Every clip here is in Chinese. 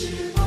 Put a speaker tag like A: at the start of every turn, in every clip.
A: 是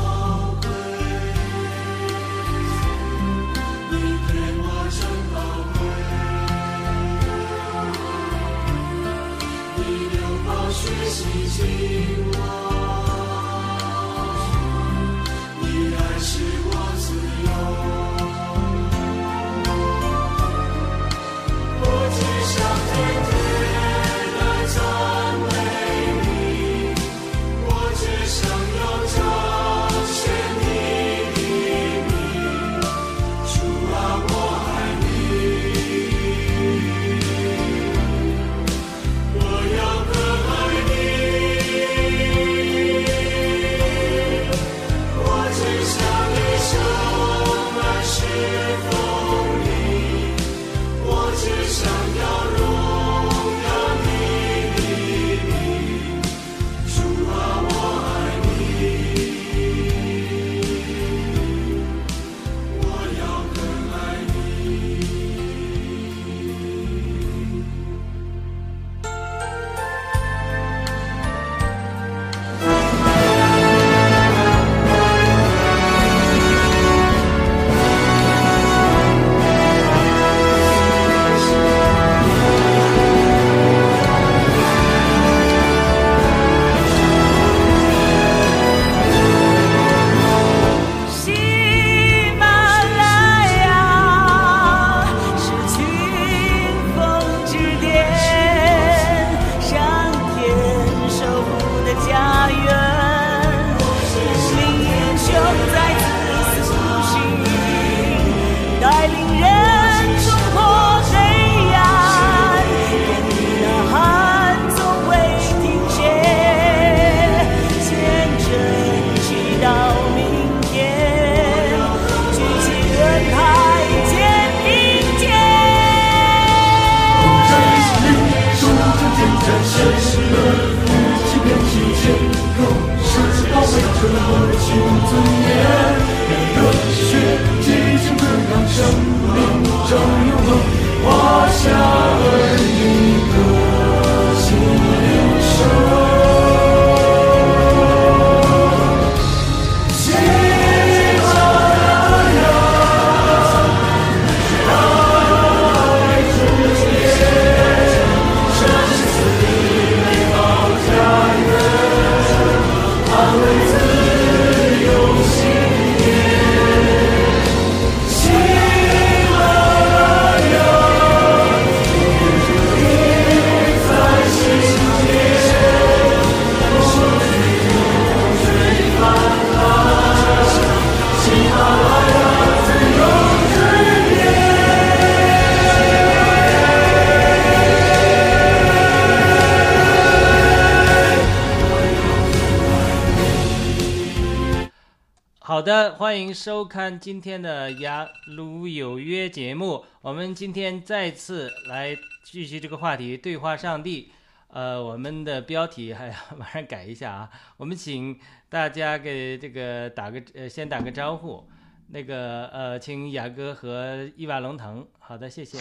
B: 欢迎收看今天的《雅鲁有约》节目。我们今天再次来继续这个话题，对话上帝。呃，我们的标题还要 马上改一下啊。我们请大家给这个打个呃，先打个招呼。那个呃，请雅哥和伊瓦龙腾。好的，谢谢。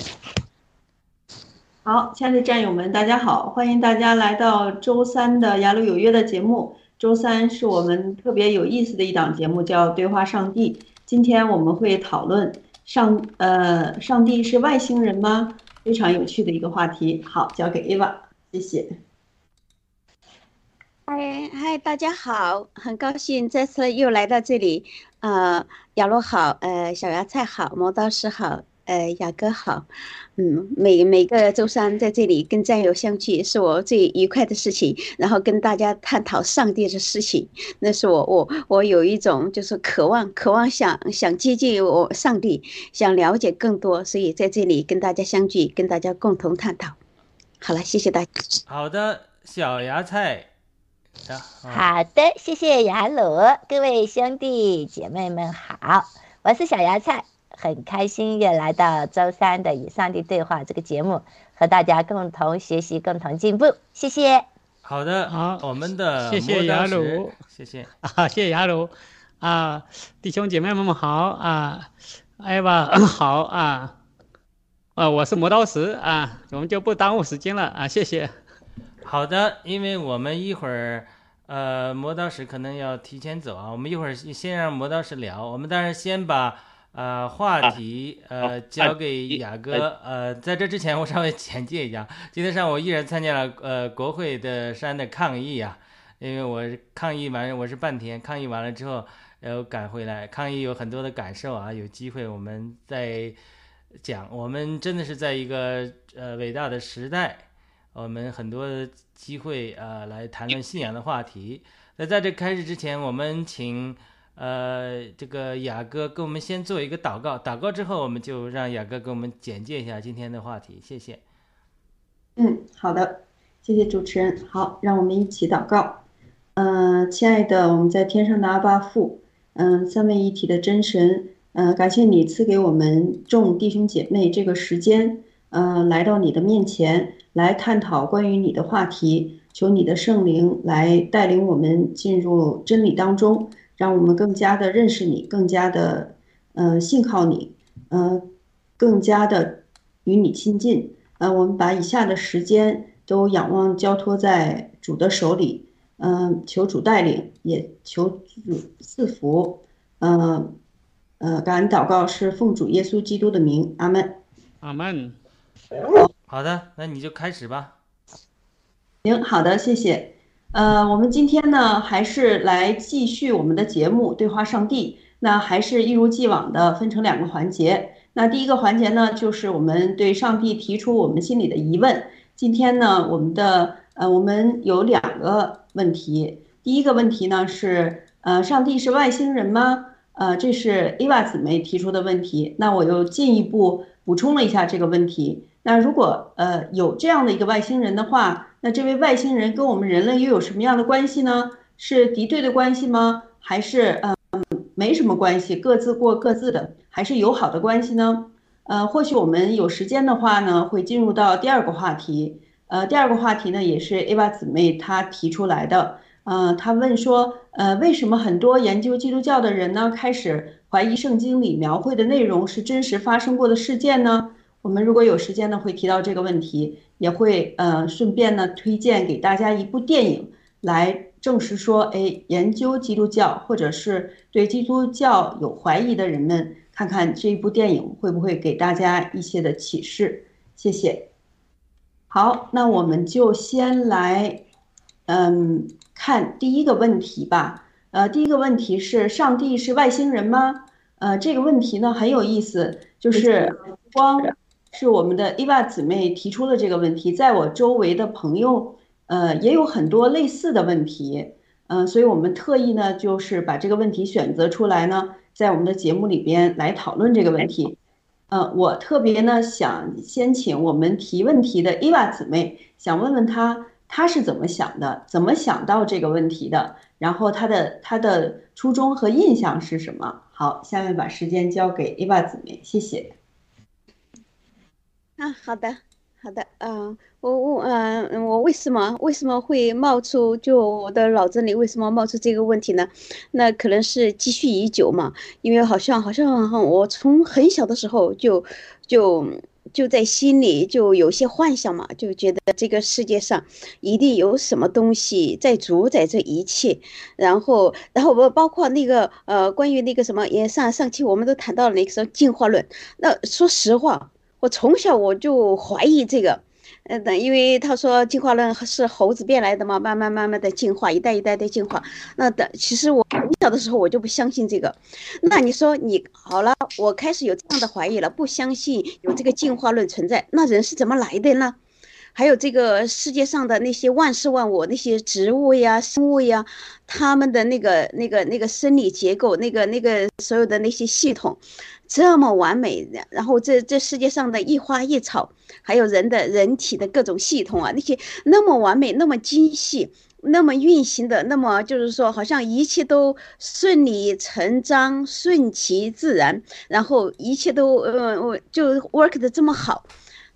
C: 好，亲爱的战友们，大家好，欢迎大家来到周三的《雅鲁有约》的节目。周三是我们特别有意思的一档节目，叫《对话上帝》。今天我们会讨论上呃，上帝是外星人吗？非常有趣的一个话题。好，交给 Eva，谢谢。
D: 嗨嗨，大家好，很高兴这次又来到这里。呃，亚罗好，呃，小芽菜好，磨刀石好。呃，雅哥好，嗯，每每个周三在这里跟战友相聚是我最愉快的事情，然后跟大家探讨上帝的事情，那是我我我有一种就是渴望，渴望想想接近我上帝，想了解更多，所以在这里跟大家相聚，跟大家共同探讨。好了，谢谢大家。
B: 好的，小芽菜。
E: 好的，谢谢雅鲁，各位兄弟姐妹们好，我是小芽菜。很开心又来到周三的与上帝对话这个节目，和大家共同学习，共同进步。谢谢。
B: 好的，
F: 好，
B: 我们的
F: 谢谢雅鲁，
B: 谢谢
F: 啊，谢谢雅鲁啊，弟兄姐妹们好啊，艾娃 好啊，啊，我是磨刀石啊，我们就不耽误时间了啊，谢谢。
B: 好的，因为我们一会儿。呃，磨刀石可能要提前走啊，我们一会儿先让磨刀石聊，我们当然先把呃话题呃交给雅哥。呃，在这之前我稍微简介一下，今天上午依然参加了呃国会的山的抗议啊，因为我抗议完我是半天，抗议完了之后又赶回来，抗议有很多的感受啊，有机会我们再讲，我们真的是在一个呃伟大的时代。我们很多机会呃来谈论信仰的话题。那在这开始之前，我们请呃这个雅哥给我们先做一个祷告。祷告之后，我们就让雅哥给我们简介一下今天的话题。谢谢。
C: 嗯，好的，谢谢主持人。好，让我们一起祷告。嗯，亲爱的，我们在天上的阿巴父，嗯，三位一体的真神，嗯，感谢你赐给我们众弟兄姐妹这个时间，嗯，来到你的面前。来探讨关于你的话题，求你的圣灵来带领我们进入真理当中，让我们更加的认识你，更加的呃信靠你，呃，更加的与你亲近。呃，我们把以下的时间都仰望交托在主的手里，嗯，求主带领，也求主赐福。嗯，呃，感恩祷告是奉主耶稣基督的名，阿门。
F: 阿门。
B: 好的，那你就开始吧。
C: 行，好的，谢谢。呃，我们今天呢，还是来继续我们的节目《对话上帝》。那还是一如既往的分成两个环节。那第一个环节呢，就是我们对上帝提出我们心里的疑问。今天呢，我们的呃，我们有两个问题。第一个问题呢是，呃，上帝是外星人吗？呃，这是 Eva 姊妹提出的问题。那我又进一步补充了一下这个问题。那如果呃有这样的一个外星人的话，那这位外星人跟我们人类又有什么样的关系呢？是敌对的关系吗？还是嗯没什么关系，各自过各自的，还是友好的关系呢？呃，或许我们有时间的话呢，会进入到第二个话题。呃，第二个话题呢，也是 Ava 姊妹她提出来的。呃，她问说，呃，为什么很多研究基督教的人呢，开始怀疑圣经里描绘的内容是真实发生过的事件呢？我们如果有时间呢，会提到这个问题，也会呃顺便呢推荐给大家一部电影，来证实说，哎，研究基督教或者是对基督教有怀疑的人们，看看这一部电影会不会给大家一些的启示。谢谢。好，那我们就先来，嗯，看第一个问题吧。呃，第一个问题是：上帝是外星人吗？呃，这个问题呢很有意思，就是光。是我们的伊娃姊妹提出了这个问题，在我周围的朋友，呃，也有很多类似的问题，嗯，所以我们特意呢，就是把这个问题选择出来呢，在我们的节目里边来讨论这个问题。呃，我特别呢想先请我们提问题的伊娃姊妹，想问问她，她是怎么想的，怎么想到这个问题的，然后她的她的初衷和印象是什么？好，下面把时间交给伊娃姊妹，谢谢。
D: 啊，好的，好的，嗯，我我嗯，我为什么为什么会冒出就我的脑子里为什么冒出这个问题呢？那可能是积蓄已久嘛，因为好像好像我从很小的时候就就就在心里就有些幻想嘛，就觉得这个世界上一定有什么东西在主宰这一切，然后然后我包括那个呃，关于那个什么也上上期我们都谈到了那个什么进化论，那说实话。我从小我就怀疑这个，呃，等，因为他说进化论是猴子变来的嘛，慢慢慢慢的进化，一代一代的进化。那的，其实我很小的时候我就不相信这个。那你说你好了，我开始有这样的怀疑了，不相信有这个进化论存在，那人是怎么来的呢？还有这个世界上的那些万事万物，那些植物呀、生物呀，他们的那个、那个、那个生理结构，那个、那个所有的那些系统。这么完美，然后这这世界上的一花一草，还有人的人体的各种系统啊，那些那么完美、那么精细、那么运行的，那么就是说，好像一切都顺理成章、顺其自然，然后一切都呃，我就 work 的这么好，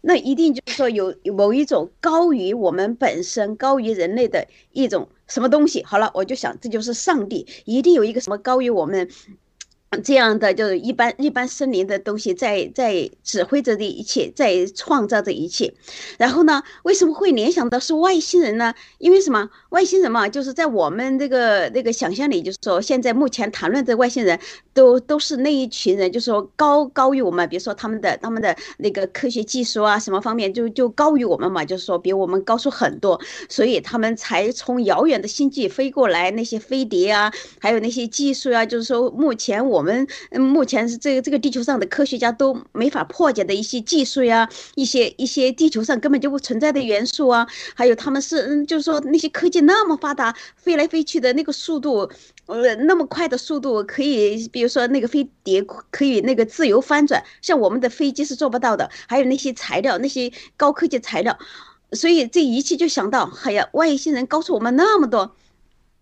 D: 那一定就是说有某一种高于我们本身、高于人类的一种什么东西。好了，我就想这就是上帝，一定有一个什么高于我们。这样的就是一般一般森林的东西在在指挥着这一切，在创造着一切。然后呢，为什么会联想到是外星人呢？因为什么？外星人嘛，就是在我们这个那个想象里，就是说现在目前谈论的外星人都都是那一群人，就是说高高于我们，比如说他们的他们的那个科学技术啊，什么方面就就高于我们嘛，就是说比我们高出很多，所以他们才从遥远的星际飞过来，那些飞碟啊，还有那些技术啊，就是说目前我我们目前是这个这个地球上的科学家都没法破解的一些技术呀，一些一些地球上根本就不存在的元素啊，还有他们是嗯，就是说那些科技那么发达，飞来飞去的那个速度，呃，那么快的速度，可以比如说那个飞碟可以那个自由翻转，像我们的飞机是做不到的，还有那些材料，那些高科技材料，所以这一切就想到，哎呀，外星人告诉我们那么多。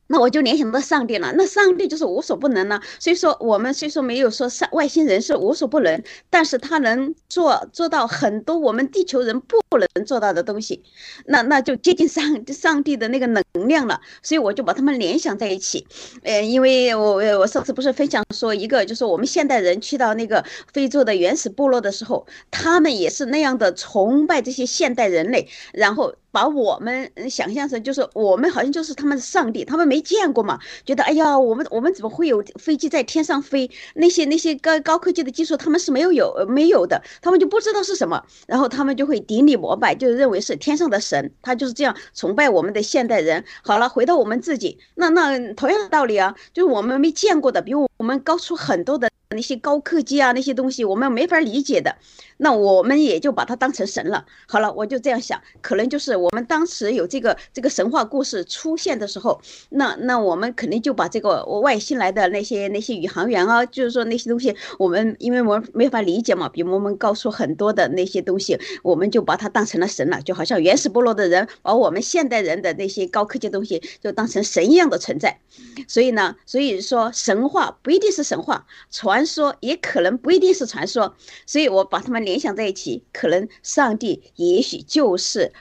D: 那我就联想到上帝了，那上帝就是无所不能呢。所以说，我们虽说没有说上外星人是无所不能，但是他能做做到很多我们地球人不能做到的东西，那那就接近上上帝的那个能量了。所以我就把他们联想在一起。呃，因为我我上次不是分享说一个，就是我们现代人去到那个非洲的原始部落的时候，他们也是那样的崇拜这些现代人类，然后。把我们想象成就是我们好像就是他们的上帝，他们没见过嘛，觉得哎呀，我们我们怎么会有飞机在天上飞？那些那些高高科技的技术他们是没有有没有的，他们就不知道是什么，然后他们就会顶礼膜拜，就认为是天上的神，他就是这样崇拜我们的现代人。好了，回到我们自己，那那同样的道理啊，就是我们没见过的，比我们高出很多的。那些高科技啊，那些东西我们没法理解的，那我们也就把它当成神了。好了，我就这样想，可能就是我们当时有这个这个神话故事出现的时候，那那我们肯定就把这个外星来的那些那些宇航员啊，就是说那些东西，我们因为我们没法理解嘛，比我们高出很多的那些东西，我们就把它当成了神了，就好像原始部落的人把我们现代人的那些高科技东西就当成神一样的存在。所以呢，所以说神话不一定是神话传。说也可能不一定是传说，所以我把它们联想在一起，可能上帝也许就是。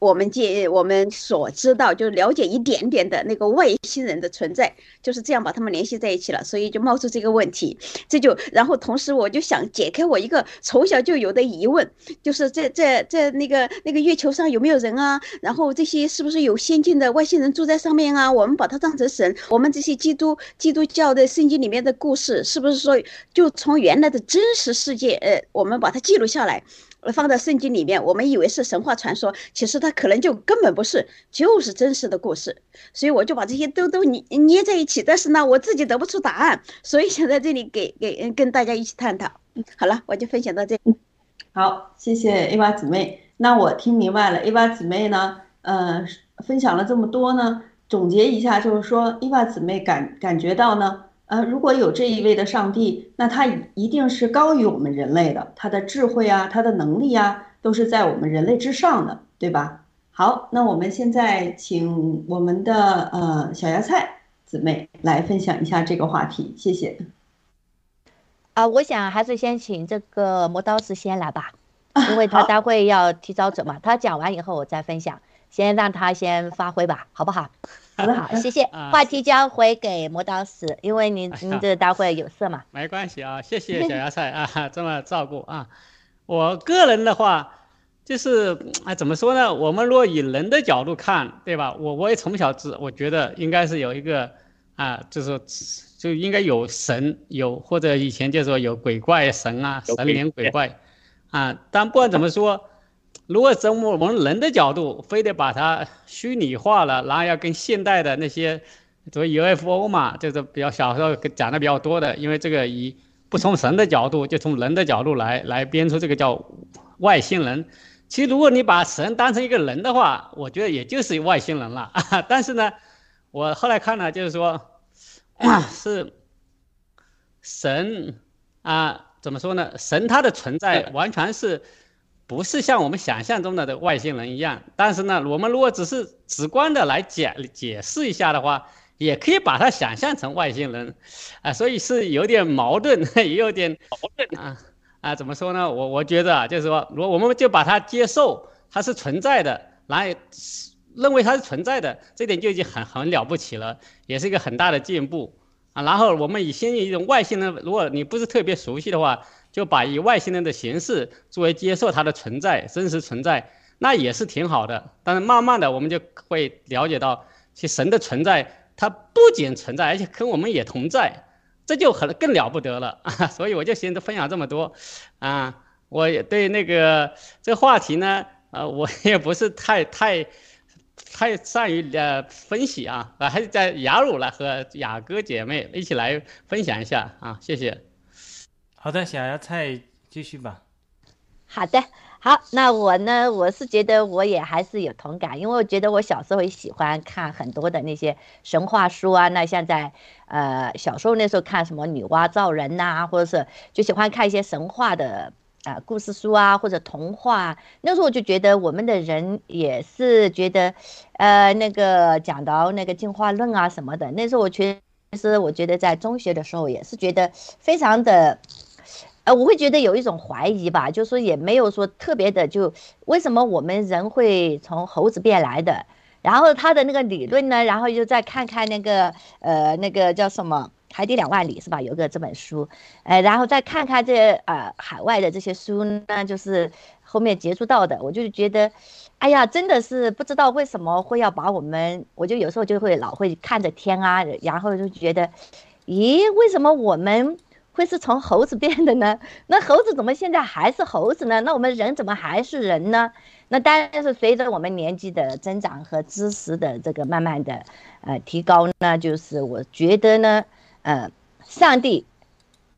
D: 我们借我们所知道，就了解一点点的那个外星人的存在，就是这样把他们联系在一起了，所以就冒出这个问题。这就然后同时我就想解开我一个从小就有的疑问，就是在在在那个那个月球上有没有人啊？然后这些是不是有先进的外星人住在上面啊？我们把它当成神，我们这些基督基督教的圣经里面的故事，是不是说就从原来的真实世界，呃，我们把它记录下来？放在圣经里面，我们以为是神话传说，其实它可能就根本不是，就是真实的故事。所以我就把这些都都捏捏在一起，但是呢，我自己得不出答案，所以想在这里给给跟大家一起探讨。好了，我就分享到这。
C: 好，谢谢 A 娃姊妹。那我听明白了，A 娃姊妹呢，呃，分享了这么多呢，总结一下就是说，A 娃姊妹感感觉到呢。呃，如果有这一位的上帝，那他一定是高于我们人类的，他的智慧啊，他的能力啊，都是在我们人类之上的，对吧？好，那我们现在请我们的呃小芽菜姊妹来分享一下这个话题，谢谢。
E: 啊，我想还是先请这个磨刀石先来吧，因为他待会要提早走嘛，他讲完以后我再分享，先让他先发挥吧，好不好？
C: 好的，
E: 好，谢谢。话题交回给磨刀石，因为您您这待会有事嘛。
F: 没关系啊，谢谢 小芽菜啊，这么照顾啊。我个人的话，就是啊，怎么说呢？我们若以人的角度看，对吧？我我也从小知，我觉得应该是有一个啊，就是就应该有神，有或者以前就说有鬼怪神啊，神灵鬼怪啊。但不管怎么说。如果从我们人的角度，非得把它虚拟化了，然后要跟现代的那些，所谓 UFO 嘛，就是比较小时候讲的比较多的，因为这个以不从神的角度，就从人的角度来来编出这个叫外星人。其实如果你把神当成一个人的话，我觉得也就是外星人了。但是呢，我后来看了，就是说，是神啊，怎么说呢？神它的存在完全是。不是像我们想象中的的外星人一样，但是呢，我们如果只是直观的来解解释一下的话，也可以把它想象成外星人，啊，所以是有点矛盾，也有点矛盾啊啊，怎么说呢？我我觉得啊，就是说，如果我们就把它接受它是存在的，然后认为它是存在的，这点就已经很很了不起了，也是一个很大的进步啊，然后我们以先以一种外星人，如果你不是特别熟悉的话，就把以外星人的形式作为接受它的存在，真实存在，那也是挺好的。但是慢慢的，我们就会了解到，其神的存在，它不仅存在，而且跟我们也同在，这就很更了不得了啊！所以我就先分享这么多，啊，我也对那个这个话题呢，呃，我也不是太太。太善于呃分析啊，啊，还是在雅鲁来和雅哥姐妹一起来分享一下啊，谢谢。
B: 好的，小芽菜继续吧。
E: 好的，好，那我呢，我是觉得我也还是有同感，因为我觉得我小时候也喜欢看很多的那些神话书啊，那像在呃小时候那时候看什么女娲造人呐，或者是就喜欢看一些神话的。啊，故事书啊，或者童话，那时候我就觉得我们的人也是觉得，呃，那个讲到那个进化论啊什么的，那时候我确实我觉得在中学的时候也是觉得非常的，我会觉得有一种怀疑吧，就说也没有说特别的，就为什么我们人会从猴子变来的，然后他的那个理论呢，然后又再看看那个，呃，那个叫什么？海底两万里是吧？有个这本书，呃，然后再看看这呃海外的这些书呢，就是后面接触到的，我就觉得，哎呀，真的是不知道为什么会要把我们，我就有时候就会老会看着天啊，然后就觉得，咦，为什么我们会是从猴子变的呢？那猴子怎么现在还是猴子呢？那我们人怎么还是人呢？那当然是随着我们年纪的增长和知识的这个慢慢的呃提高呢，就是我觉得呢。呃，上帝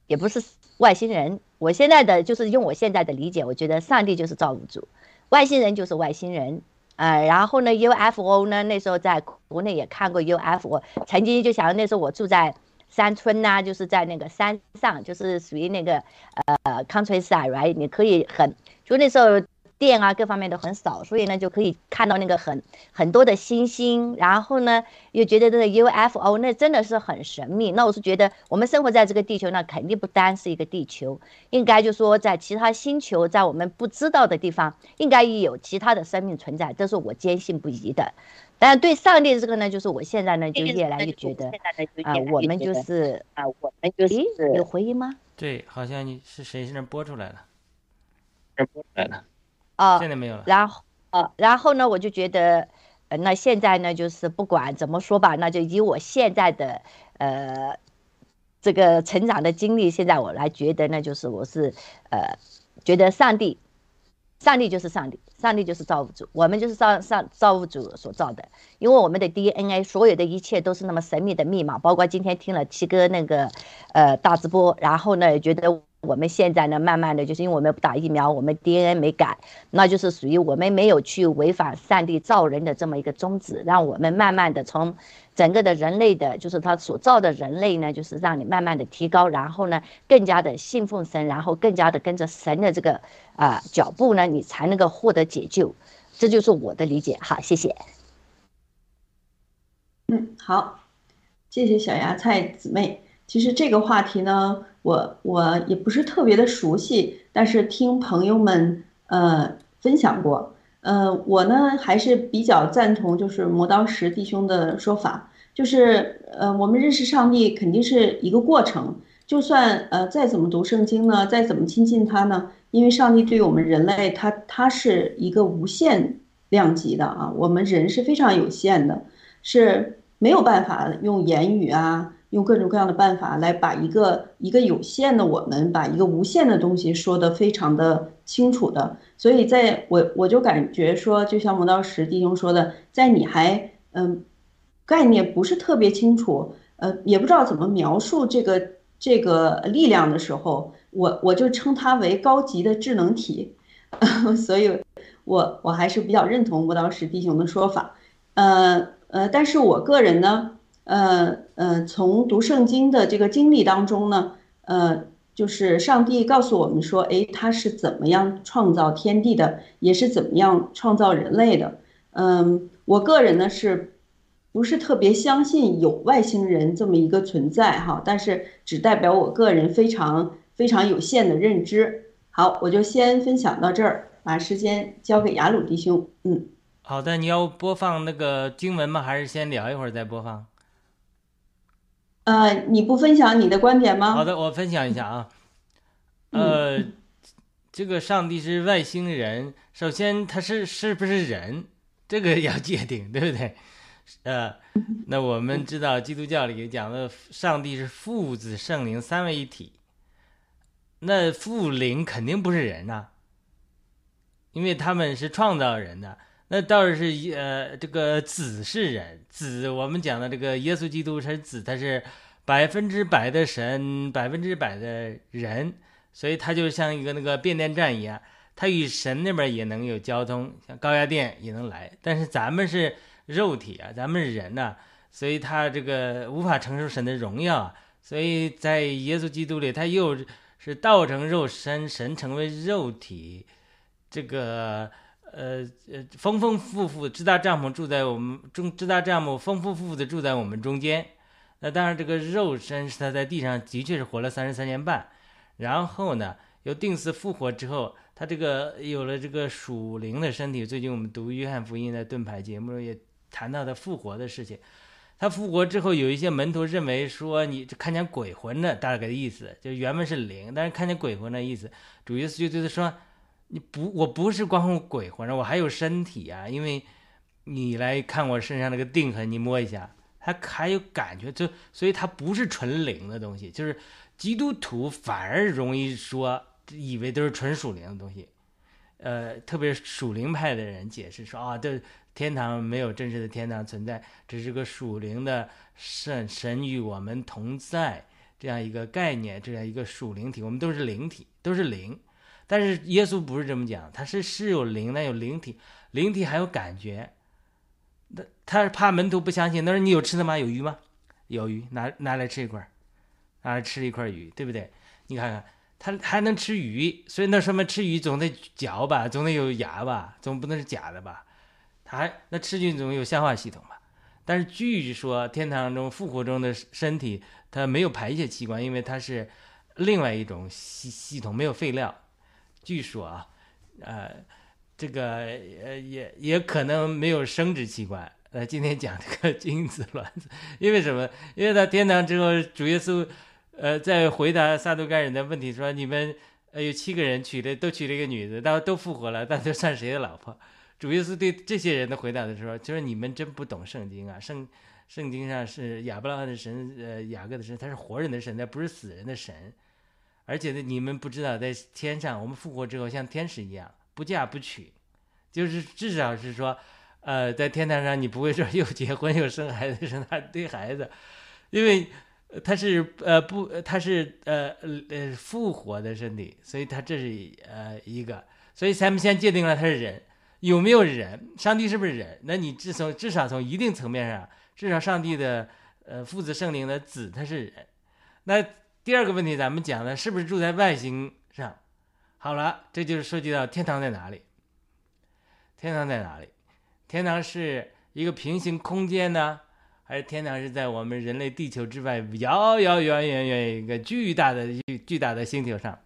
E: 也不是外星人。我现在的就是用我现在的理解，我觉得上帝就是造物主，外星人就是外星人。呃，然后呢，UFO 呢，那时候在国内也看过 UFO，曾经就想那时候我住在山村呐，就是在那个山上，就是属于那个呃 countryside，right？你可以很就那时候。电啊，各方面都很少，所以呢就可以看到那个很很多的星星，然后呢又觉得这个 UFO 那真的是很神秘。那我是觉得我们生活在这个地球，那肯定不单是一个地球，应该就说在其他星球，在我们不知道的地方，应该也有其他的生命存在，这是我坚信不疑的。但对上帝这个呢，就是我现在呢就越来越觉得啊，我们就是啊，我们就是有回音吗？
B: 对，好像你是谁在那播出来了？
F: 播出来了。
E: 哦，
B: 现在没有了。
E: 然后，呃，然后呢，我就觉得，呃，那现在呢，就是不管怎么说吧，那就以我现在的，呃，这个成长的经历，现在我来觉得呢，就是我是，呃，觉得上帝，上帝就是上帝，上帝就是造物主，我们就是上上造物主所造的，因为我们的 DNA，所有的一切都是那么神秘的密码，包括今天听了七哥那个，呃，大直播，然后呢，觉得。我们现在呢，慢慢的就是因为我们不打疫苗，我们 DNA 没改，那就是属于我们没有去违反上帝造人的这么一个宗旨，让我们慢慢的从整个的人类的，就是他所造的人类呢，就是让你慢慢的提高，然后呢，更加的信奉神，然后更加的跟着神的这个啊脚步呢，你才能够获得解救，这就是我的理解。好，谢谢。
C: 嗯，好，谢谢小芽菜姊妹。其实这个话题呢。我我也不是特别的熟悉，但是听朋友们呃分享过，呃，我呢还是比较赞同就是磨刀石弟兄的说法，就是呃我们认识上帝肯定是一个过程，就算呃再怎么读圣经呢，再怎么亲近他呢，因为上帝对我们人类他他是一个无限量级的啊，我们人是非常有限的，是没有办法用言语啊。用各种各样的办法来把一个一个有限的我们，把一个无限的东西说得非常的清楚的，所以在我我就感觉说，就像磨刀石弟兄说的，在你还嗯概念不是特别清楚，呃也不知道怎么描述这个这个力量的时候，我我就称它为高级的智能体，所以我我还是比较认同磨刀石弟兄的说法，呃呃，但是我个人呢。呃呃，从读圣经的这个经历当中呢，呃，就是上帝告诉我们说，哎，他是怎么样创造天地的，也是怎么样创造人类的。嗯，我个人呢是，不是特别相信有外星人这么一个存在哈，但是只代表我个人非常非常有限的认知。好，我就先分享到这儿，把时间交给雅鲁弟兄。嗯，
B: 好的，你要播放那个经文吗？还是先聊一会儿再播放？
C: 呃，你不分享你的观点吗？
B: 好的，我分享一下啊。呃，这个上帝是外星人，首先他是是不是人，这个要界定，对不对？呃，那我们知道基督教里讲的上帝是父子圣灵三位一体，那父灵肯定不是人呐、因为他们是创造人的。那倒是呃，这个子是人，子我们讲的这个耶稣基督是子，他是百分之百的神，百分之百的人，所以他就像一个那个变电站一样，他与神那边也能有交通，像高压电也能来。但是咱们是肉体啊，咱们是人呐、所以他这个无法承受神的荣耀啊，所以在耶稣基督里，他又是道成肉身，神成为肉体，这个呃呃丰丰富富，支搭帐篷住在我们中，支搭帐篷丰丰富富的住在我们中间。那当然，这个肉身是他在地上的确是活了三十三年半，然后呢，又定死复活之后，他这个有了这个属灵的身体。最近我们读约翰福音的盾牌节目也谈到他复活的事情。他复活之后，有一些门徒认为说，你看见鬼魂的大概的意思，就原本是灵，但是看见鬼魂的意思，主耶稣就对他说，你不，我不是光鬼魂，我还有身体啊，因为你来看我身上那个钉痕，你摸一下，它还有感觉，就所以它不是纯灵的东西，就是基督徒反而容易说，以为都是纯属灵的东西。呃，特别是属灵派的人解释说啊，这天堂没有真实的天堂存在，只是个属灵的神神与我们同在这样一个概念，这样一个属灵体，我们都是灵体，都是灵。但是耶稣不是这么讲，他是是有灵，但有灵体，灵体还有感觉。那他是怕门徒不相信，他说你有吃的吗？有鱼吗？有鱼，拿拿来吃一块儿，拿来吃一块鱼，对不对？你看看。他还能吃鱼，所以那说明吃鱼总得嚼吧，总得有牙吧，总不能是假的吧？他还那吃进总有消化系统吧？但是据说天堂中复活中的身体，它没有排泄器官，因为它是另外一种系系统，没有废料。据说啊，呃，这个呃也也可能没有生殖器官。呃，今天讲这个 精子卵子，因为什么？因为到天堂之后，主耶稣。呃，在回答撒都该人的问题说，你们呃有七个人娶了，都娶了一个女子，但都复活了，但都算谁的老婆？主耶稣对这些人的回答的时候，就是你们真不懂圣经啊！圣圣经上是亚伯拉罕的神，呃，雅各的神，他是活人的神，他不是死人的神。而且呢，你们不知道，在天上，我们复活之后像天使一样，不嫁不娶，就是至少是说，呃，在天堂上你不会说又结婚又生孩子生大堆孩子，因为。他是呃不，他是呃呃复活的身体，所以他这是呃一个，所以咱们先界定了他是人，有没有人？上帝是不是人？那你至从至少从一定层面上，至少上帝的呃父子圣灵的子他是人。那第二个问题，咱们讲的是不是住在外星上？好了，这就是涉及到天堂在哪里？天堂在哪里？天堂是一个平行空间呢？还是天堂是在我们人类地球之外遥遥远远远一个巨大的巨大的星球上，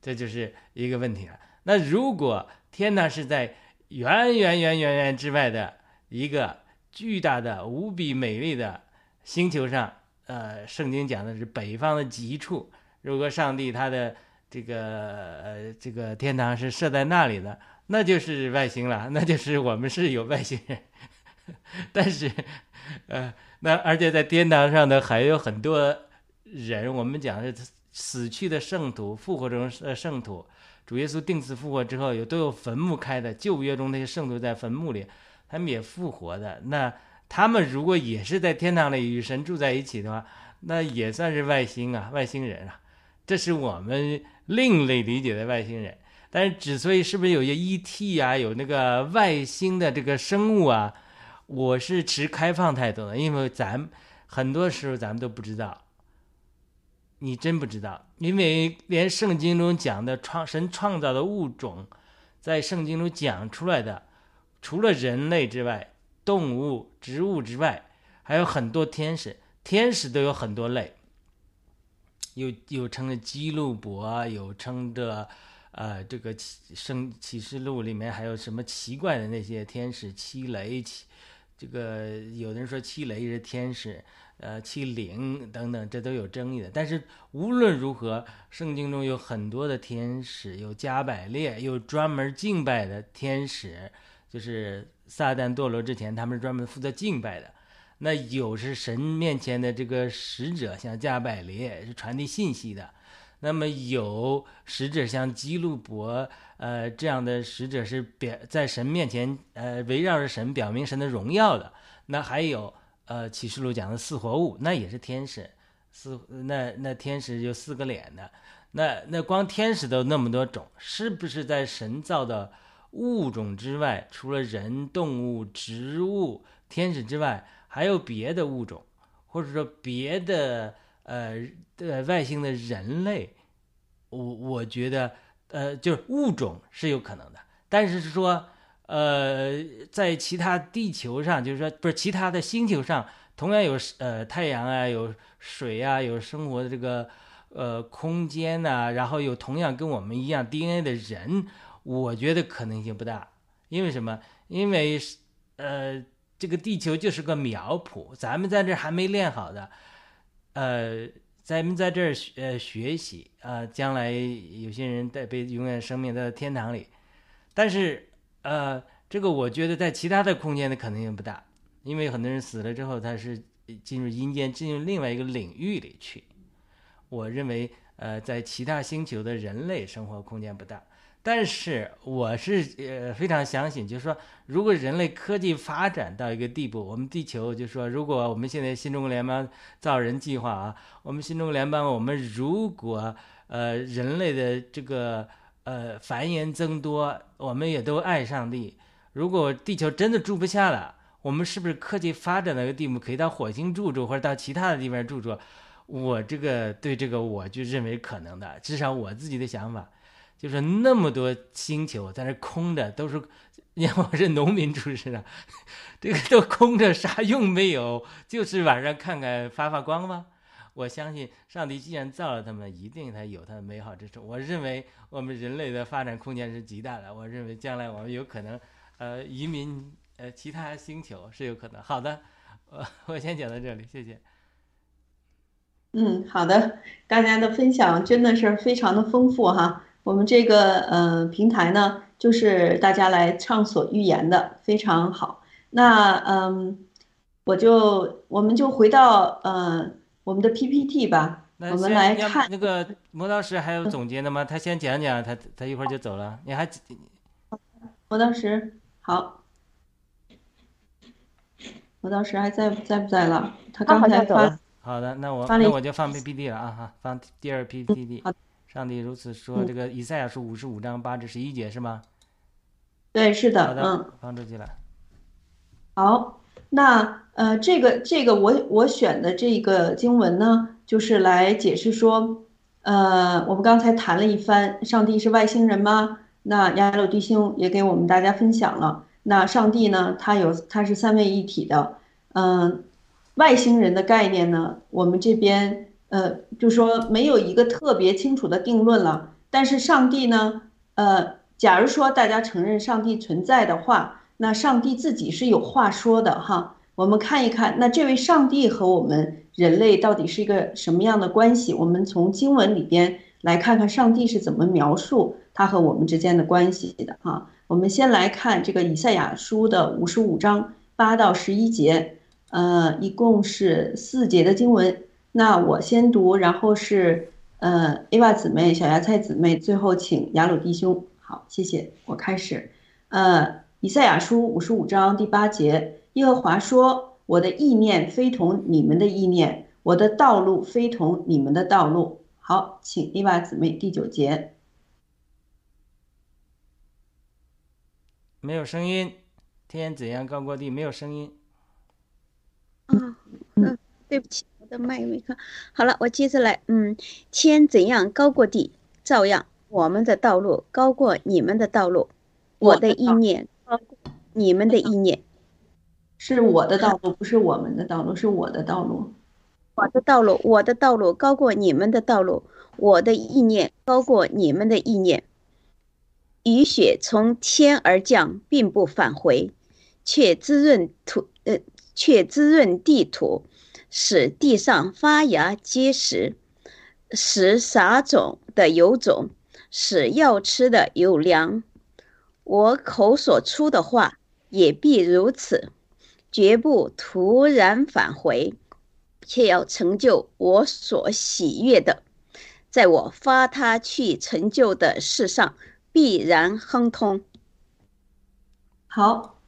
B: 这就是一个问题了。那如果天堂是在远远远远远之外的一个巨大的无比美丽的星球上，呃，圣经讲的是北方的极处。如果上帝他的这个呃这个天堂是设在那里的，那就是外星了，那就是我们是有外星人。但是，呃，那而且在天堂上呢，还有很多人。我们讲是死去的圣徒，复活中的圣徒。主耶稣定死复活之后，有都有坟墓开的。旧约中那些圣徒在坟墓里，他们也复活的。那他们如果也是在天堂里与神住在一起的话，那也算是外星啊，外星人啊。这是我们另类理解的外星人。但是，之所以是不是有些 ET 啊，有那个外星的这个生物啊？我是持开放态度的，因为咱很多时候咱们都不知道，你真不知道，因为连圣经中讲的创神创造的物种，在圣经中讲出来的，除了人类之外，动物、植物之外，还有很多天使，天使都有很多类，有有称的基路伯，有称的呃这个圣启示录里面还有什么奇怪的那些天使七雷。这个有的人说七雷是天使，呃，七灵等等，这都有争议的。但是无论如何，圣经中有很多的天使，有加百列，有专门敬拜的天使，就是撒旦堕落之前，他们是专门负责敬拜的。那有是神面前的这个使者，像加百列是传递信息的；那么有使者像基路伯，呃，这样的使者是表在神面前，呃，围绕着神表明神的荣耀的。那还有，呃，启示录讲的四活物，那也是天使，四那那天使有四个脸的，那那光天使都那么多种，是不是在神造的物种之外，除了人、动物、植物、天使之外？还有别的物种，或者说别的呃的外星的人类，我我觉得呃就是物种是有可能的，但是说呃在其他地球上，就是说不是其他的星球上，同样有呃太阳啊，有水啊，有生活的这个呃空间呐，然后有同样跟我们一样 DNA 的人，我觉得可能性不大，因为什么？因为是呃。这个地球就是个苗圃，咱们在这还没练好的，呃，咱们在这儿学呃学习啊，将来有些人在被永远生命在天堂里，但是呃，这个我觉得在其他的空间的可能性不大，因为很多人死了之后他是进入阴间，进入另外一个领域里去，我认为呃，在其他星球的人类生活空间不大。但是我是呃非常相信，就是说，如果人类科技发展到一个地步，我们地球就是说，如果我们现在新中国联邦造人计划啊，我们新中国联邦，我们如果呃人类的这个呃繁衍增多，我们也都爱上帝。如果地球真的住不下了，我们是不是科技发展到一个地步，可以到火星住住，或者到其他的地方住住？我这个对这个我就认为可能的，至少我自己的想法。就是那么多星球在那空着，都是，你看我是农民出身的，这个都空着，啥用没有？就是晚上看看发发光吗？我相信上帝既然造了他们，一定他有他的美好之处。我认为我们人类的发展空间是极大的。我认为将来我们有可能，呃，移民呃其他星球是有可能。好的，我我先讲到这里，谢谢。
C: 嗯，好的，大家的分享真的是非常的丰富哈。我们这个呃平台呢，就是大家来畅所欲言的，非常好。那嗯，我就我们就回到呃我们的 PPT 吧，我们来看
B: 那个磨刀石还有总结的吗？他先讲讲，他他一会儿就走了。你还
C: 磨刀石好，磨刀石还在在不在了？他刚才发
B: 好的，那我那我就放 PPT 了啊哈，放第二 PPT。
C: 好。
B: 上帝如此说：“这个以赛亚书五十五章八至十一节是吗？”
C: 对，是的。
B: 好的，
C: 嗯，
B: 放出去了。
C: 好，那呃，这个这个我我选的这个经文呢，就是来解释说，呃，我们刚才谈了一番，上帝是外星人吗？那亚鲁弟兄也给我们大家分享了，那上帝呢，他有他是三位一体的，嗯，外星人的概念呢，我们这边。呃，就说没有一个特别清楚的定论了。但是上帝呢，呃，假如说大家承认上帝存在的话，那上帝自己是有话说的哈。我们看一看，那这位上帝和我们人类到底是一个什么样的关系？我们从经文里边来看看上帝是怎么描述他和我们之间的关系的哈。我们先来看这个以赛亚书的五十五章八到十一节，呃，一共是四节的经文。那我先读，然后是呃，A 娃姊妹、小芽菜姊妹，最后请雅鲁弟兄。好，谢谢。我开始。呃，以赛亚书五十五章第八节，耶和华说：“我的意念非同你们的意念，我的道路非同你们的道路。”好，请 A 娃姊妹第九节。
B: 没有声音，天怎样高过地？没有声音。
D: 嗯嗯，对不起。的麦没看好了，我接着来。嗯，天怎样高过地，照样我们的道路高过你们的道路，我的意念高过你们的意念，
C: 是我的道路，不是我们的道路，是我的道路。
D: 我的道路，我的道路高过你们的道路，我的意念高过你们的意念。雨雪从天而降，并不返回，却滋润土。呃，却滋润地土，使地上发芽结实，使撒种的有种，使要吃的有粮。我口所出的话也必如此，绝不突然返回，却要成就我所喜悦的，在我发他去成就的事上必然亨通。
C: 好，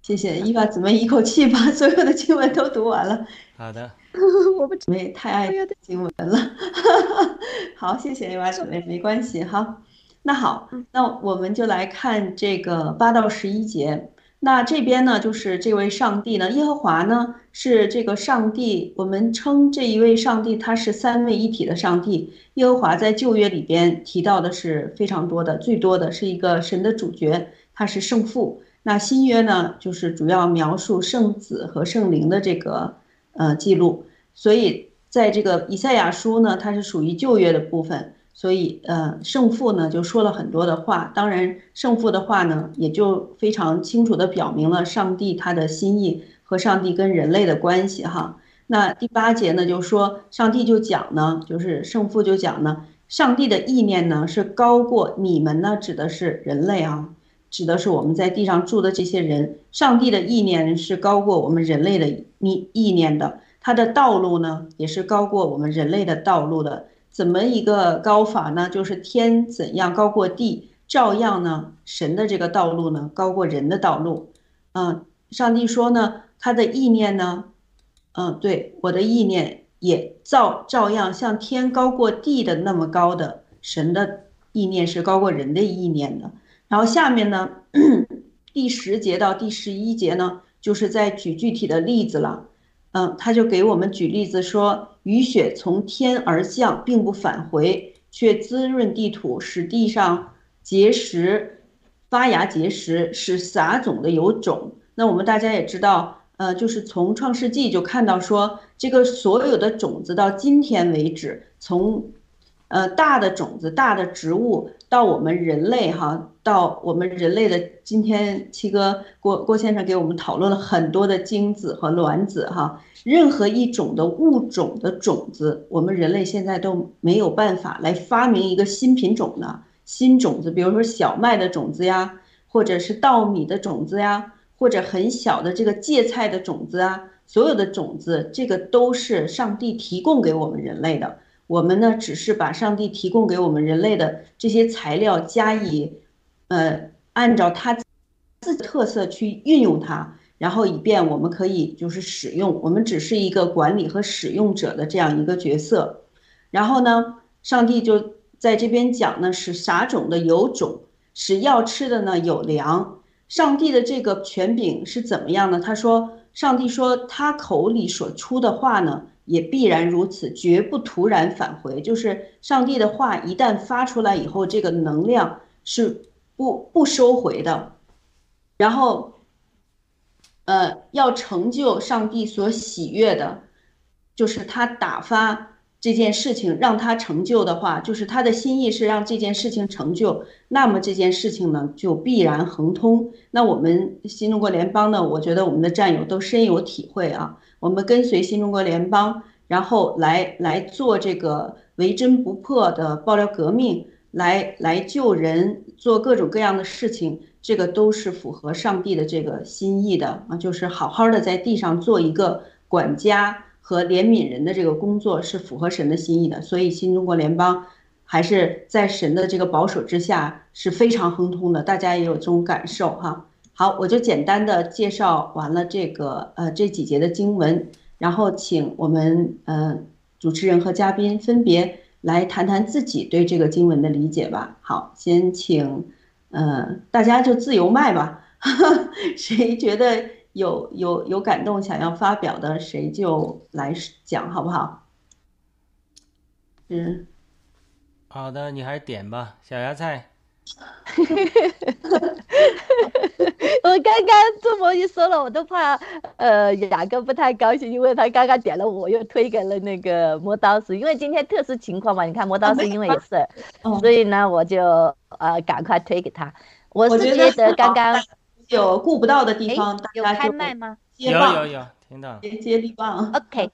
C: 谢谢伊娃姊妹一口气把所有的经文都读完了。
B: 好的，
D: 我不
C: 姊妹太爱经文了。好，谢谢伊娃姊妹，没关系哈。那好，那我们就来看这个八到十一节。那这边呢，就是这位上帝呢，耶和华呢，是这个上帝。我们称这一位上帝，他是三位一体的上帝。耶和华在旧约里边提到的是非常多的，最多的是一个神的主角，他是圣父。那新约呢，就是主要描述圣子和圣灵的这个呃记录，所以在这个以赛亚书呢，它是属于旧约的部分，所以呃圣父呢就说了很多的话，当然圣父的话呢也就非常清楚的表明了上帝他的心意和上帝跟人类的关系哈。那第八节呢就说上帝就讲呢，就是圣父就讲呢，上帝的意念呢是高过你们呢，指的是人类啊。指的是我们在地上住的这些人，上帝的意念是高过我们人类的意意念的，他的道路呢也是高过我们人类的道路的。怎么一个高法呢？就是天怎样高过地，照样呢，神的这个道路呢高过人的道路。嗯，上帝说呢，他的意念呢，嗯，对，我的意念也照照样像天高过地的那么高的，神的意念是高过人的意念的。然后下面呢，第十节到第十一节呢，就是在举具体的例子了。嗯，他就给我们举例子说，雨雪从天而降，并不返回，却滋润地土，使地上结实，发芽结实，使撒种的有种。那我们大家也知道，呃，就是从创世纪就看到说，这个所有的种子到今天为止，从呃大的种子、大的植物。到我们人类哈，到我们人类的今天，七哥郭郭先生给我们讨论了很多的精子和卵子哈，任何一种的物种的种子，我们人类现在都没有办法来发明一个新品种的新种子，比如说小麦的种子呀，或者是稻米的种子呀，或者很小的这个芥菜的种子啊，所有的种子，这个都是上帝提供给我们人类的。我们呢，只是把上帝提供给我们人类的这些材料加以，呃，按照它自己特色去运用它，然后以便我们可以就是使用。我们只是一个管理和使用者的这样一个角色。然后呢，上帝就在这边讲呢，是撒种的有种，使要吃的呢有粮。上帝的这个权柄是怎么样呢？他说，上帝说他口里所出的话呢。也必然如此，绝不突然返回。就是上帝的话一旦发出来以后，这个能量是不不收回的。然后，呃，要成就上帝所喜悦的，就是他打发这件事情让他成就的话，就是他的心意是让这件事情成就。那么这件事情呢，就必然亨通。那我们新中国联邦呢，我觉得我们的战友都深有体会啊。我们跟随新中国联邦，然后来来做这个为真不破的爆料革命，来来救人，做各种各样的事情，这个都是符合上帝的这个心意的啊，就是好好的在地上做一个管家和怜悯人的这个工作，是符合神的心意的。所以新中国联邦还是在神的这个保守之下是非常亨通的，大家也有这种感受哈。好，我就简单的介绍完了这个呃这几节的经文，然后请我们呃主持人和嘉宾分别来谈谈自己对这个经文的理解吧。好，先请呃大家就自由麦吧，谁觉得有有有感动想要发表的，谁就来讲好不好？嗯，
B: 好的，你还是点吧，小芽菜。
E: 我刚刚这么一说了，我都怕呃雅哥不太高兴，因为他刚刚点了，我又推给了那个磨刀石，因为今天特殊情况嘛，你看磨刀石因为有事，所以呢我就呃赶快推给他。我是觉得刚刚
C: 有顾不到的地方，
E: 有开麦吗？
B: 有
C: 接棒，
B: 有有听到了。
C: 接接力棒。
E: OK，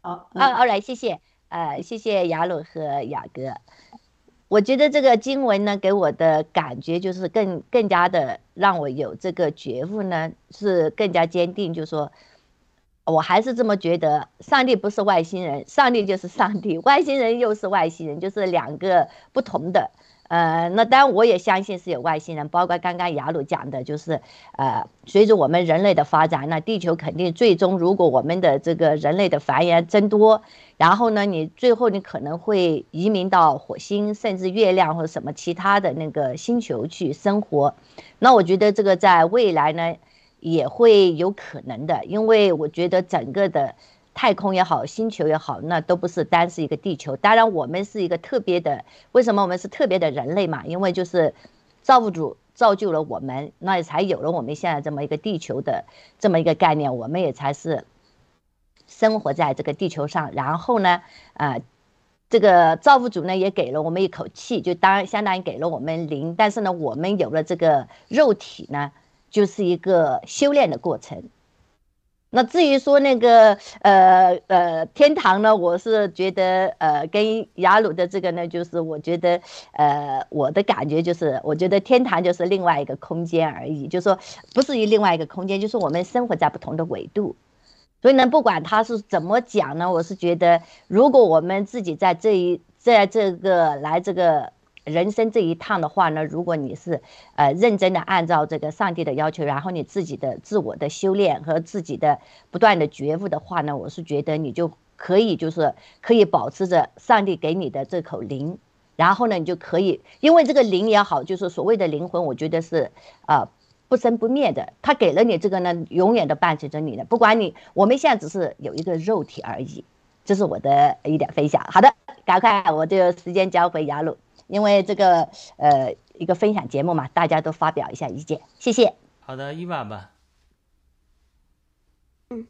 C: 好，
E: 好来，谢谢，呃，谢谢雅鲁和雅哥。我觉得这个经文呢，给我的感觉就是更更加的让我有这个觉悟呢，是更加坚定，就是说，我还是这么觉得，上帝不是外星人，上帝就是上帝，外星人又是外星人，就是两个不同的。呃，那当然我也相信是有外星人，包括刚刚雅鲁讲的，就是呃，随着我们人类的发展，那地球肯定最终，如果我们的这个人类的繁衍增多，然后呢，你最后你可能会移民到火星，甚至月亮或者什么其他的那个星球去生活。那我觉得这个在未来呢也会有可能的，因为我觉得整个的太空也好，星球也好，那都不是单是一个地球。当然，我们是一个特别的，为什么我们是特别的人类嘛？因为就是造物主造就了我们，那也才有了我们现在这么一个地球的这么一个概念，我们也才是生活在这个地球上。然后呢，呃，这个造物主呢也给了我们一口气，就当相当于给了我们灵，但是呢，我们有了这个肉体呢，就是一个修炼的过程。那至于说那个呃呃天堂呢，我是觉得呃跟雅鲁的这个呢，就是我觉得呃我的感觉就是，我觉得天堂就是另外一个空间而已，就是说不是于另外一个空间，就是我们生活在不同的纬度。所以呢，不管他是怎么讲呢，我是觉得，如果我们自己在这一在这个来这个人生这一趟的话呢，如果你是呃认真的按照这个上帝的要求，然后你自己的自我的修炼和自己的不断的觉悟的话呢，我是觉得你就可以就是可以保持着上帝给你的这口灵，然后呢，你就可以，因为这个灵也好，就是所谓的灵魂，我觉得是啊。不生不灭的，他给了你这个呢，永远都伴随着你的。不管你，我们现在只是有一个肉体而已，这是我的一点分享。好的，赶快我就时间交回雅鲁，因为这个呃一个分享节目嘛，大家都发表一下意见，谢谢。
B: 好的，伊娃吧。
D: 嗯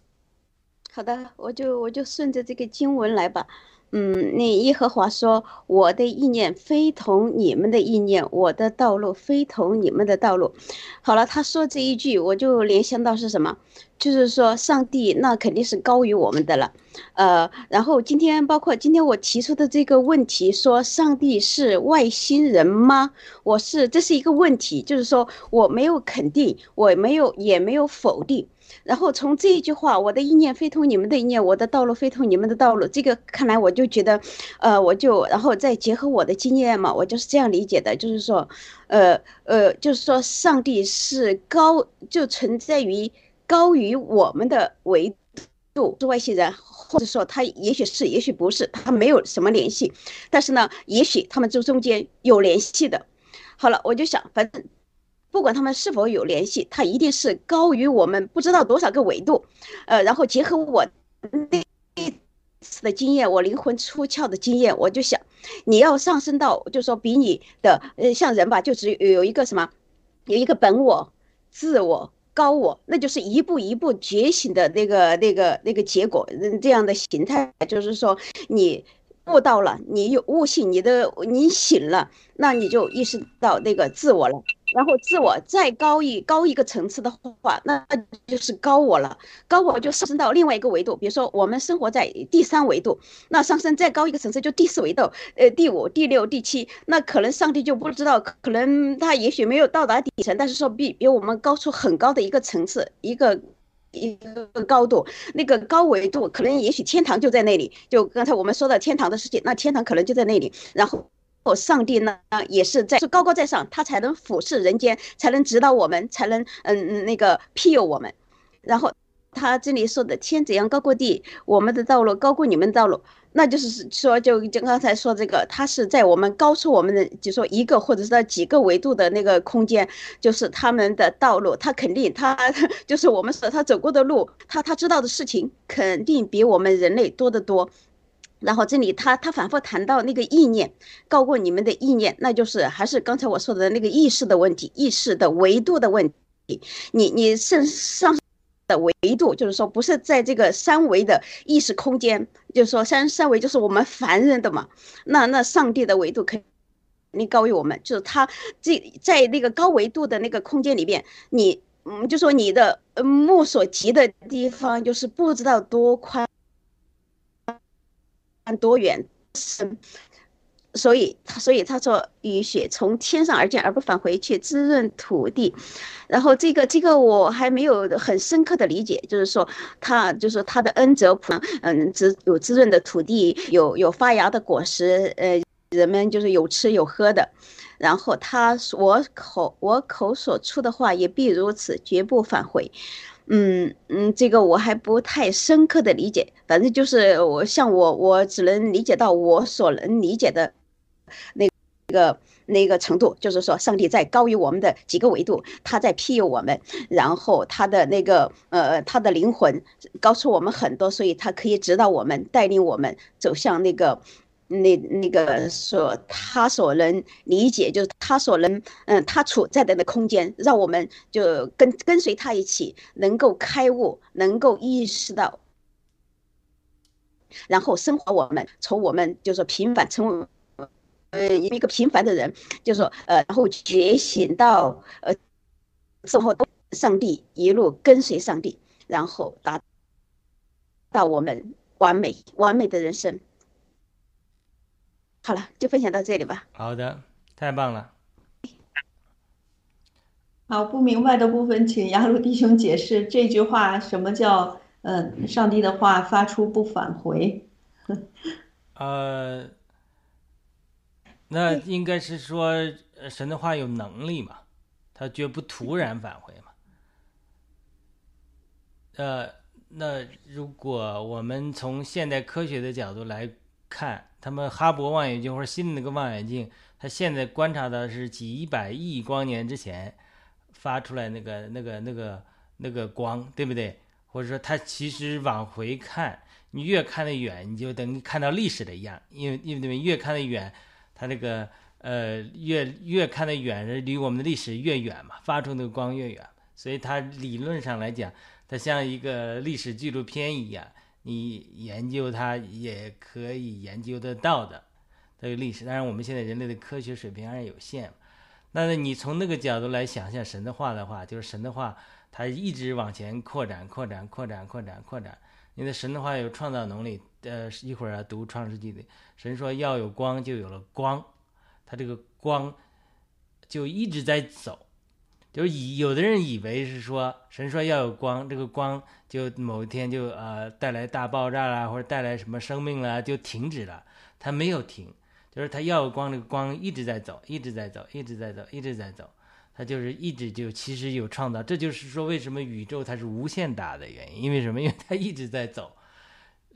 D: 好的，我就我就顺着这个经文来吧。嗯，那耶和华说：“我的意念非同你们的意念，我的道路非同你们的道路。”好了，他说这一句，我就联想到是什么？就是说，上帝那肯定是高于我们的了。呃，然后今天包括今天我提出的这个问题，说上帝是外星人吗？我是这是一个问题，就是说我没有肯定，我没有也没有否定。然后从这一句话，我的意念非同你们的意念，我的道路非同你们的道路，这个看来我就觉得，呃，我就然后再结合我的经验嘛，我就是这样理解的，就是说，呃呃，就是说上帝是高，就存在于高于我们的维度，是外星人，或者说他也许是，也许不是，他没有什么联系，但是呢，也许他们这中间有联系的。好了，我就想，反正。不管他们是否有联系，它一定是高于我们不知道多少个维度，呃，然后结合我那次的经验，我灵魂出窍的经验，我就想，你要上升到，就说比你的，呃，像人吧，就只有有一个什么，有一个本我、自我、高我，那就是一步一步觉醒的那个、那个、那个结果，这样的形态，就是说你。悟到了，你有悟性，你的你醒了，那你就意识到那个自我了。然后自我再高一高一个层次的话，那就是高我了。高我就上升到另外一个维度，比如说我们生活在第三维度，那上升再高一个层次就第四维度，呃，第五、第六、第七，那可能上帝就不知道，可能他也许没有到达底层，但是说比比我们高出很高的一个层次，一个。一个高度，那个高维度可能也许天堂就在那里。就刚才我们说的天堂的事情，那天堂可能就在那里。然后，上帝呢也是在是高高在上，他才能俯视人间，才能指导我们，才能嗯嗯那个庇佑我们。然后他这里说的天怎样高过地，我们的道路高过你们道路，那就是说就就刚才说这个，他是在我们高出我们的，就说一个或者是几个维度的那个空间，就是他们的道路，他肯定他 就是我们说他走过的路，他他知道的事情肯定比我们人类多得多。然后这里他他反复谈到那个意念高过你们的意念，那就是还是刚才我说的那个意识的问题，意识的维度的问题。你你身上的维度，就是说不是在这个三维的意识空间，就是说三三维就是我们凡人的嘛。那那上帝的维度肯定高于我们，就是他这在那个高维度的那个空间里边，你。嗯，就说你的目所及的地方，就是不知道多宽看多远深。所以，他所以他说，雨雪从天上而降而不返回去，滋润土地。然后这个这个我还没有很深刻的理解，就是说他就是他的恩泽普，嗯，滋有滋润的土地，有有发芽的果实，呃，人们就是有吃有喝的。然后他我口我口所出的话也必如此，绝不返回。嗯嗯，这个我还不太深刻的理解，反正就是我像我我只能理解到我所能理解的。那个那个程度，就是说，上帝在高于我们的几个维度，他在庇佑我们，然后他的那个呃，他的灵魂高出我们很多，所以他可以指导我们，带领我们走向那个那那个所他所能理解，就是他所能嗯，他处在的那空间，让我们就跟跟随他一起，能够开悟，能够意识到，然后升华我们，从我们就是平凡成为。呃，一个平凡的人，就是说，呃，然后觉醒到，呃，生活上帝一路跟随上帝，然后达到我们完美完美的人生。好了，就分享到这里吧。
B: 好的，太棒了。
C: 好，不明白的部分，请雅鲁弟兄解释这句话，什么叫“嗯，上帝的话发出不返回”？
B: 呃。那应该是说，神的话有能力嘛，他绝不突然返回嘛。呃，那如果我们从现代科学的角度来看，他们哈勃望远镜或者新的那个望远镜，它现在观察的是几百亿光年之前发出来那个那个那个那个光，对不对？或者说，它其实往回看，你越看得远，你就等于看到历史的一样，因为因为你们越看得远。它这个呃越越看得远，离我们的历史越远嘛，发出那个光越远，所以它理论上来讲，它像一个历史纪录片一样，你研究它也可以研究得到的这个历史。当然，我们现在人类的科学水平还是有限。那你从那个角度来想象神的话的话，就是神的话，它一直往前扩展、扩展、扩展、扩展、扩展。你的神的话有创造能力。呃，一会儿啊，读创世纪的神说要有光，就有了光。他这个光就一直在走，就是以有的人以为是说神说要有光，这个光就某一天就呃带来大爆炸啦，或者带来什么生命啦，就停止了。他没有停，就是他要有光，这个光一直在走，一直在走，一直在走，一直在走。他就是一直就其实有创造，这就是说为什么宇宙它是无限大的原因，因为什么？因为它一直在走。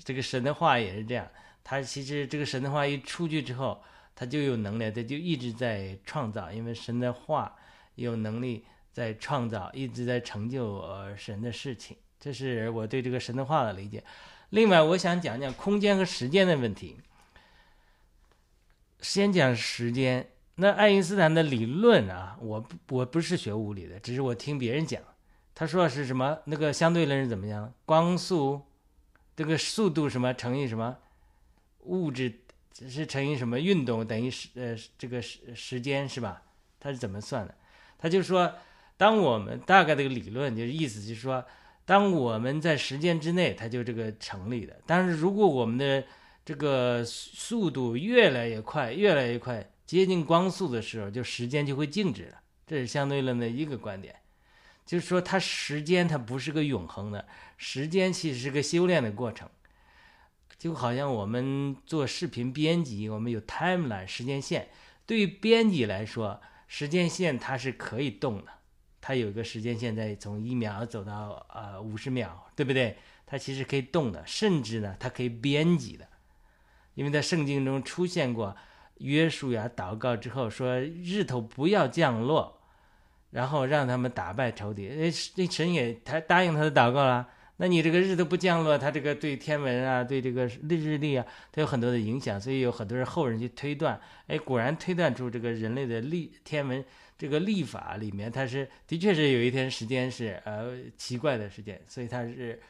B: 这个神的话也是这样，他其实这个神的话一出去之后，他就有能力，他就一直在创造，因为神的话有能力在创造，一直在成就呃神的事情。这是我对这个神的话的理解。另外，我想讲讲空间和时间的问题。先讲时间，那爱因斯坦的理论啊，我我不是学物理的，只是我听别人讲，他说是什么那个相对论是怎么样，光速。这个速度什么乘以什么物质是乘以什么运动等于时呃这个时时间是吧？它是怎么算的？他就说，当我们大概这个理论就是意思就是说，当我们在时间之内，它就这个成立的。但是如果我们的这个速度越来越快，越来越快，接近光速的时候，就时间就会静止了。这是相对论的一个观点。就是说，它时间它不是个永恒的，时间其实是个修炼的过程，就好像我们做视频编辑，我们有 timeline 时间线，对于编辑来说，时间线它是可以动的，它有一个时间线在从一秒走到呃五十秒，对不对？它其实可以动的，甚至呢，它可以编辑的，因为在圣经中出现过约书亚祷告之后说日头不要降落。然后让他们打败仇敌，哎，那神也他答应他的祷告了。那你这个日都不降落，他这个对天文啊，对这个日日历啊，它有很多的影响。所以有很多人后人去推断，哎，果然推断出这个人类的历天文这个历法里面，它是的确是有一天时间是呃奇怪的时间，所以它是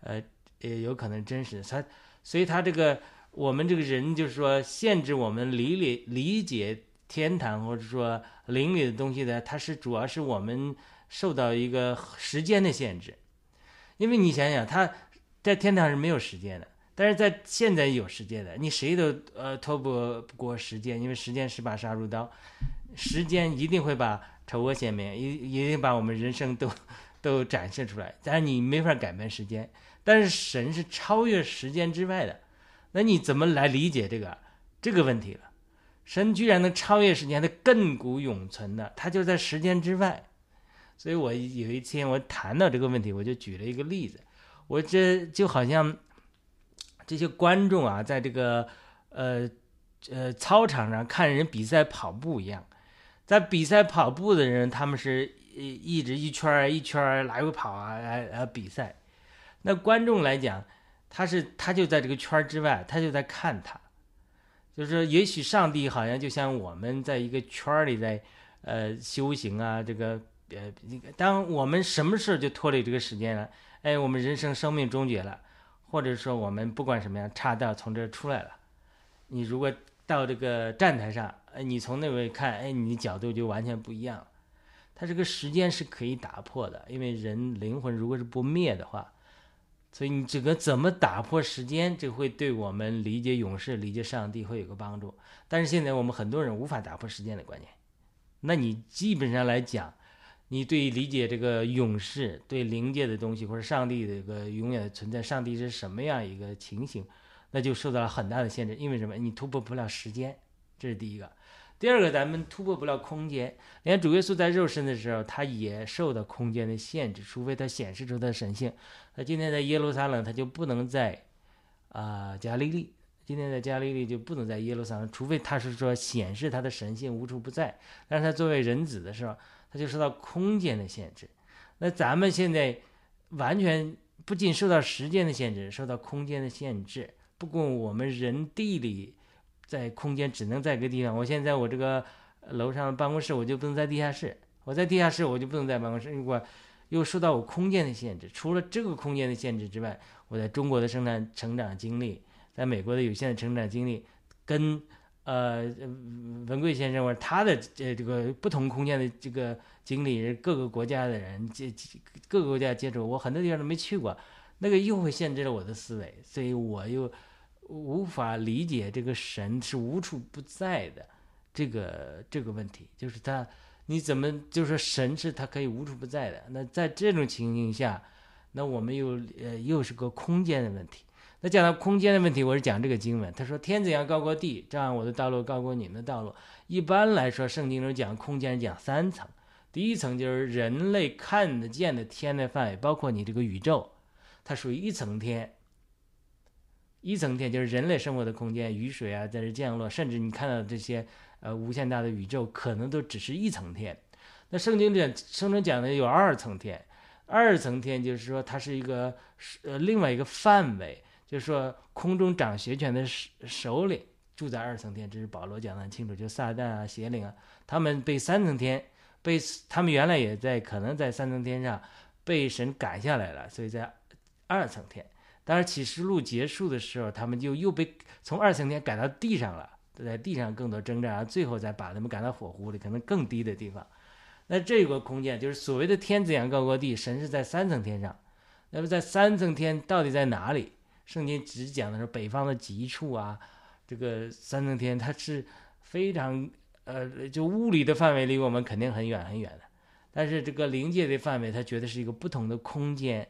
B: 呃也有可能真实。它所以它这个我们这个人就是说限制我们理理理解。天堂或者说灵里的东西呢，它是主要是我们受到一个时间的限制，因为你想想，他在天堂是没有时间的，但是在现在有时间的，你谁都呃脱不过时间，因为时间是把杀入刀，时间一定会把丑恶显明，一一定把我们人生都都展示出来，但是你没法改变时间，但是神是超越时间之外的，那你怎么来理解这个这个问题了？神居然能超越时间，的亘古永存的，他就在时间之外。所以我有一天我谈到这个问题，我就举了一个例子，我这就好像这些观众啊，在这个呃呃操场上看人比赛跑步一样，在比赛跑步的人，他们是一一直一圈一圈来回跑啊来来比赛，那观众来讲，他是他就在这个圈之外，他就在看他。就是也许上帝好像就像我们在一个圈儿里在，呃修行啊，这个呃，那个当我们什么事就脱离这个时间了，哎，我们人生生命终结了，或者说我们不管什么样岔道从这出来了，你如果到这个站台上，哎，你从那位看，哎，你的角度就完全不一样了。它这个时间是可以打破的，因为人灵魂如果是不灭的话。所以你这个怎么打破时间，这会对我们理解勇士、理解上帝会有个帮助。但是现在我们很多人无法打破时间的观念，那你基本上来讲，你对理解这个勇士、对灵界的东西或者上帝的一个永远的存在，上帝是什么样一个情形，那就受到了很大的限制。因为什么？你突破不了时间，这是第一个。第二个，咱们突破不了空间。连主耶稣在肉身的时候，他也受到空间的限制，除非他显示出他的神性。他今天在耶路撒冷，他就不能在啊加利利。今天在加利利就不能在耶路撒冷，除非他是说显示他的神性无处不在。但是他作为人子的时候，它就受到空间的限制。那咱们现在完全不仅受到时间的限制，受到空间的限制。不过我们人地理。在空间只能在一个地方。我现在我这个楼上办公室，我就不能在地下室。我在地下室，我就不能在办公室。如果又受到我空间的限制，除了这个空间的限制之外，我在中国的生产成长经历，在美国的有限的成长经历，跟呃文贵先生或者他的这这个不同空间的这个经历，各个国家的人接各个国家接触，我很多地方都没去过，那个又会限制了我的思维，所以我又。无法理解这个神是无处不在的，这个这个问题就是他，你怎么就说神是他可以无处不在的？那在这种情形下，那我们又呃又是个空间的问题。那讲到空间的问题，我是讲这个经文，他说天怎样高过地，照样我的道路高过你们的道路。一般来说，圣经中讲空间讲三层，第一层就是人类看得见的天的范围，包括你这个宇宙，它属于一层天。一层天就是人类生活的空间，雨水啊在这降落，甚至你看到这些呃无限大的宇宙，可能都只是一层天。那圣经讲，圣经讲的有二层天，二层天就是说它是一个呃另外一个范围，就是说空中掌邪权的首首领住在二层天，这是保罗讲的很清楚，就撒旦啊邪灵啊，他们被三层天被他们原来也在可能在三层天上被神赶下来了，所以在二层天。当然，启示录结束的时候，他们就又被从二层天赶到地上了，在地上更多征战，然后最后再把他们赶到火湖里，可能更低的地方。那这个空间就是所谓的天子阳高过地，神是在三层天上。那么在三层天到底在哪里？圣经只讲的是北方的极处啊。这个三层天它是非常呃，就物理的范围离我们肯定很远很远的，但是这个灵界的范围，它觉得是一个不同的空间。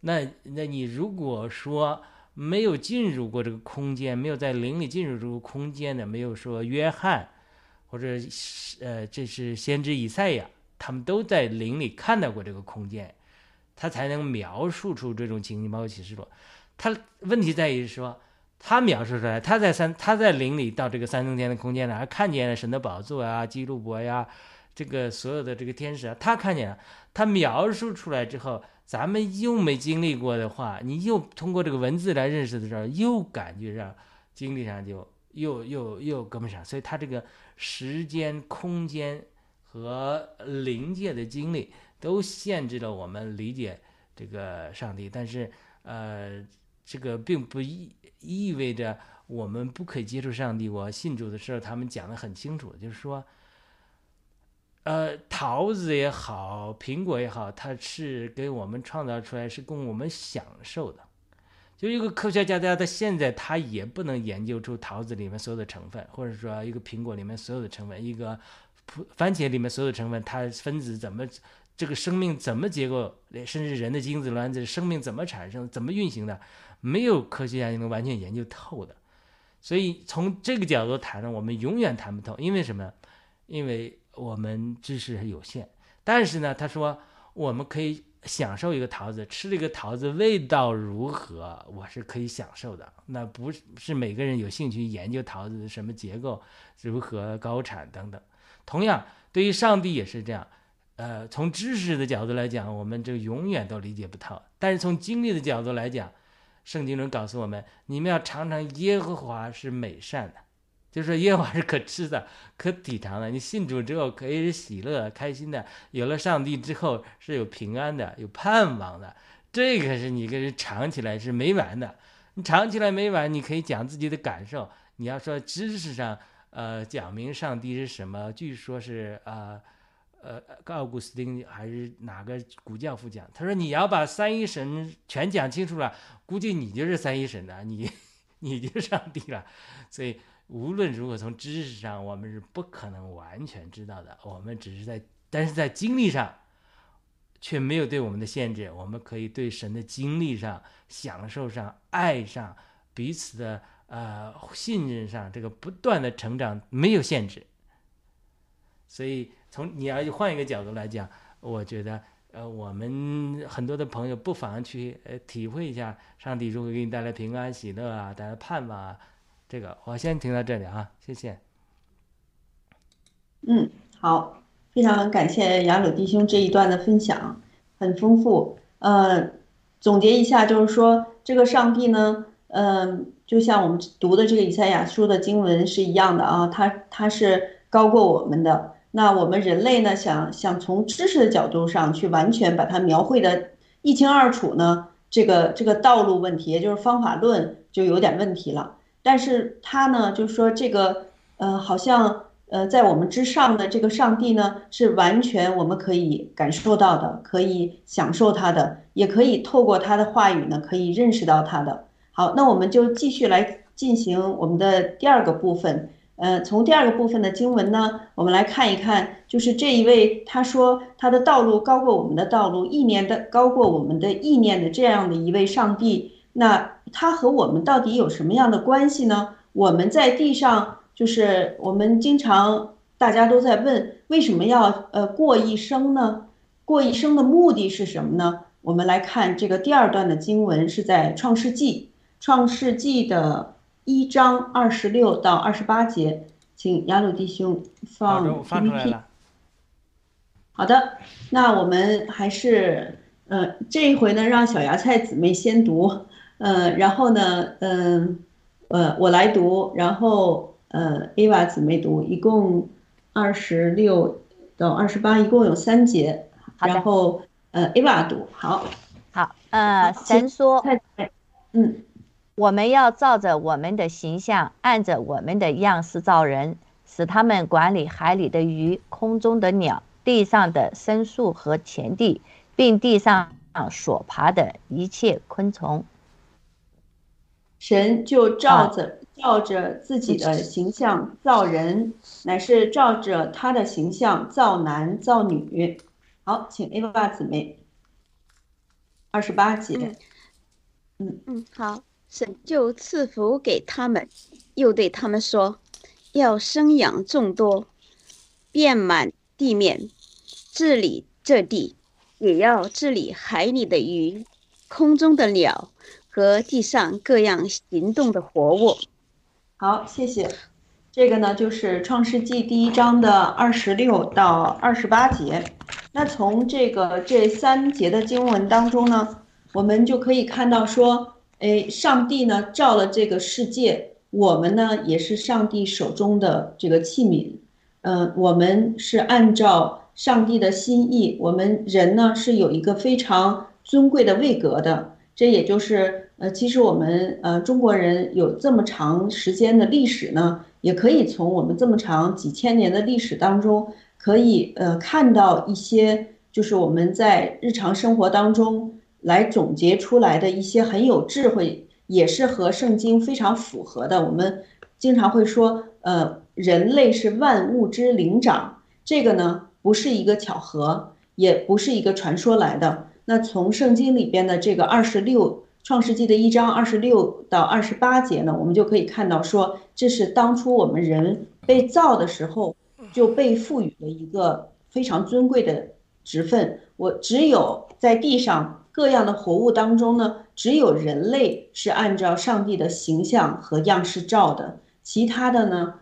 B: 那，那你如果说没有进入过这个空间，没有在灵里进入这个空间的，没有说约翰，或者呃，这是先知以赛亚，他们都在灵里看到过这个空间，他才能描述出这种情景，包括启示录。他问题在于说，他描述出来，他在三，他在灵里到这个三重天的空间呢，还看见了神的宝座啊，基督伯呀，这个所有的这个天使啊，他看见了，他描述出来之后。咱们又没经历过的话，你又通过这个文字来认识的时候，又感觉上经历上就又又又跟不上，所以他这个时间、空间和灵界的经历都限制了我们理解这个上帝。但是，呃，这个并不意意味着我们不可以接触上帝。我信主的时候，他们讲的很清楚，就是说，呃，桃子也好，苹果也好，它是给我们创造出来，是供我们享受的。就一个科学家，他他现在他也不能研究出桃子里面所有的成分，或者说一个苹果里面所有的成分，一个番茄里面所有的成分，它分子怎么，这个生命怎么结构，甚至人的精子卵子生命怎么产生，怎么运行的，没有科学家能完全研究透的。所以从这个角度谈呢，我们永远谈不透，因为什么？因为我们知识有限。但是呢，他说我们可以。享受一个桃子，吃这个桃子味道如何？我是可以享受的。那不是每个人有兴趣研究桃子的什么结构、如何高产等等。同样，对于上帝也是这样。呃，从知识的角度来讲，我们就永远都理解不透。但是从经历的角度来讲，圣经中告诉我们：你们要尝尝耶和华是美善的。就是说，耶和华是可吃的、可体尝的。你信主之后可以是喜乐、开心的；有了上帝之后是有平安的、有盼望的。这个是你跟人尝起来是没完的。你尝起来没完，你可以讲自己的感受。你要说知识上，呃，讲明上帝是什么，据说是呃呃奥古斯丁还是哪个古教父讲，他说你要把三一神全讲清楚了，估计你就是三一神了，你你就上帝了。所以。无论如何，从知识上我们是不可能完全知道的。我们只是在，但是在经历上，却没有对我们的限制。我们可以对神的经历上、享受上、爱上、彼此的呃信任上，这个不断的成长没有限制。所以，从你要换一个角度来讲，我觉得，呃，我们很多的朋友不妨去呃体会一下，上帝如何给你带来平安、喜乐啊，带来盼望啊。这个我先停到这里啊，谢谢。
C: 嗯，好，非常感谢雅鲁弟兄这一段的分享，很丰富。呃，总结一下就是说，这个上帝呢，嗯，就像我们读的这个以赛亚书的经文是一样的啊，他他是高过我们的。那我们人类呢，想想从知识的角度上去完全把它描绘的一清二楚呢，这个这个道路问题，也就是方法论就有点问题了。但是他呢，就是说这个，呃，好像呃，在我们之上的这个上帝呢，是完全我们可以感受到的，可以享受他的，也可以透过他的话语呢，可以认识到他的。好，那我们就继续来进行我们的第二个部分。呃，从第二个部分的经文呢，我们来看一看，就是这一位他说他的道路高过我们的道路，意念的高过我们的意念的这样的一位上帝。那他和我们到底有什么样的关系呢？我们在地上，就是我们经常大家都在问，为什么要呃过一生呢？过一生的目的是什么呢？我们来看这个第二段的经文，是在创世纪，创世纪的一章二十六到二十八节，请雅鲁弟兄放 PPT。好的，那我们还是呃这一回呢，让小芽菜姊妹先读。呃，然后呢，嗯，呃，我来读，然后呃，Ava 姊妹读，一共二十六到二十八，一共有三节。然后呃，Ava 读，好。
E: 好，呃，神说，
C: 嗯，
E: 我们要照着我们的形象，按着我们的样式造人，使他们管理海里的鱼、空中的鸟、地上的牲畜和田地，并地上所爬的一切昆虫。
C: 神就照着照着自己的形象造人，乃是照着他的形象造男造女。好，请 A 爸姊妹。二十八节。
D: 嗯嗯，好。神就赐福给他们，又对他们说：“要生养众多，遍满地面，治理这地，也要治理海里的鱼，空中的鸟。”和地上各样行动的活物。
C: 好，谢谢。这个呢，就是《创世纪》第一章的二十六到二十八节。那从这个这三节的经文当中呢，我们就可以看到说，哎，上帝呢造了这个世界，我们呢也是上帝手中的这个器皿。嗯，我们是按照上帝的心意，我们人呢是有一个非常尊贵的位格的。这也就是呃，其实我们呃中国人有这么长时间的历史呢，也可以从我们这么长几千年的历史当中可以呃看到一些，就是我们在日常生活当中来总结出来的一些很有智慧，也是和圣经非常符合的。我们经常会说，呃，人类是万物之灵长，这个呢不是一个巧合，也不是一个传说来的。那从圣经里边的这个二十六创世纪的一章二十六到二十八节呢，我们就可以看到说，这是当初我们人被造的时候。就被赋予了一个非常尊贵的职分。我只有在地上各样的活物当中呢，只有人类是按照上帝的形象和样式造的，其他的呢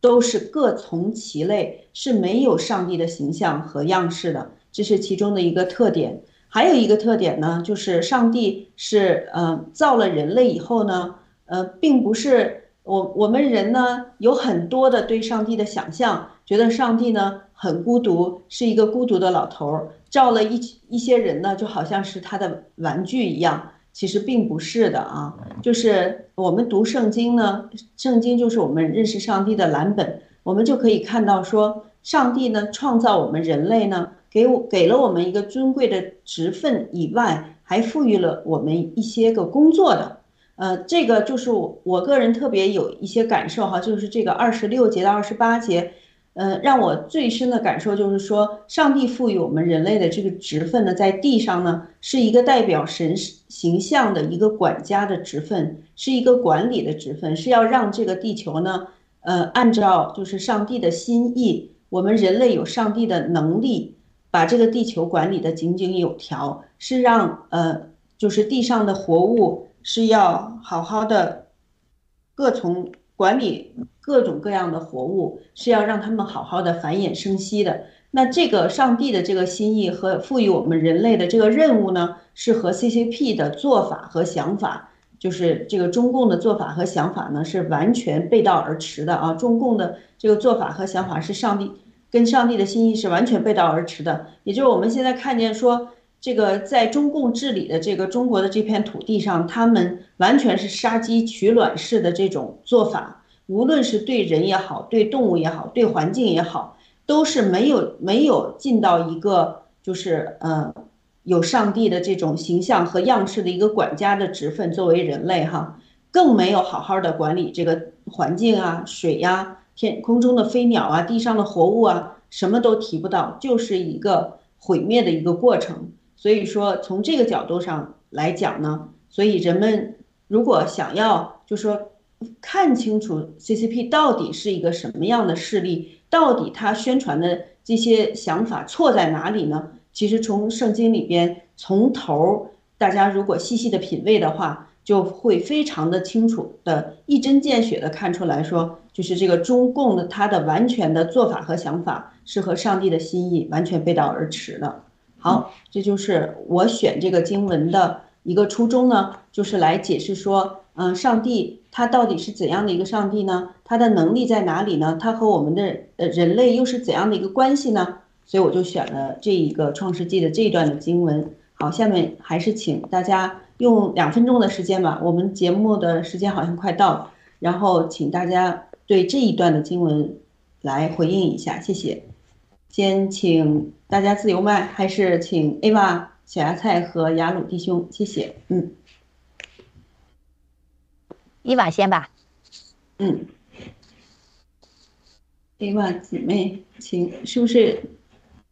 C: 都是各从其类，是没有上帝的形象和样式的。这是其中的一个特点。还有一个特点呢，就是上帝是呃造了人类以后呢，呃，并不是我我们人呢有很多的对上帝的想象。觉得上帝呢很孤独，是一个孤独的老头儿，照了一一些人呢，就好像是他的玩具一样。其实并不是的啊，就是我们读圣经呢，圣经就是我们认识上帝的蓝本，我们就可以看到说，上帝呢创造我们人类呢，给我给了我们一个尊贵的职分以外，还赋予了我们一些个工作的。呃，这个就是我我个人特别有一些感受哈，就是这个二十六节到二十八节。呃，让我最深的感受就是说，上帝赋予我们人类的这个职分呢，在地上呢，是一个代表神形象的一个管家的职分，是一个管理的职分，是要让这个地球呢，呃，按照就是上帝的心意，我们人类有上帝的能力，把这个地球管理的井井有条，是让呃，就是地上的活物是要好好的各从。管理各种各样的活物是要让他们好好的繁衍生息的。那这个上帝的这个心意和赋予我们人类的这个任务呢，是和 CCP 的做法和想法，就是这个中共的做法和想法呢，是完全背道而驰的啊！中共的这个做法和想法是上帝跟上帝的心意是完全背道而驰的。也就是我们现在看见说。这个在中共治理的这个中国的这片土地上，他们完全是杀鸡取卵式的这种做法，无论是对人也好，对动物也好，对环境也好，都是没有没有尽到一个就是呃有上帝的这种形象和样式的一个管家的职分，作为人类哈，更没有好好的管理这个环境啊，水呀，天空中的飞鸟啊，地上的活物啊，什么都提不到，就是一个毁灭的一个过程。所以说，从这个角度上来讲呢，所以人们如果想要就说看清楚 CCP 到底是一个什么样的势力，到底他宣传的这些想法错在哪里呢？其实从圣经里边从头，大家如果细细的品味的话，就会非常的清楚的一针见血的看出来说，就是这个中共的他的完全的做法和想法是和上帝的心意完全背道而驰的。好，这就是我选这个经文的一个初衷呢，就是来解释说，嗯，上帝他到底是怎样的一个上帝呢？他的能力在哪里呢？他和我们的呃人类又是怎样的一个关系呢？所以我就选了这一个创世纪的这一段的经文。好，下面还是请大家用两分钟的时间吧，我们节目的时间好像快到了，然后请大家对这一段的经文来回应一下，谢谢。先请大家自由麦，还是请 A 娃、小芽菜和雅鲁弟兄？谢谢。嗯，
E: 伊娃先吧。
C: 嗯，A 娃姊妹，请，是不是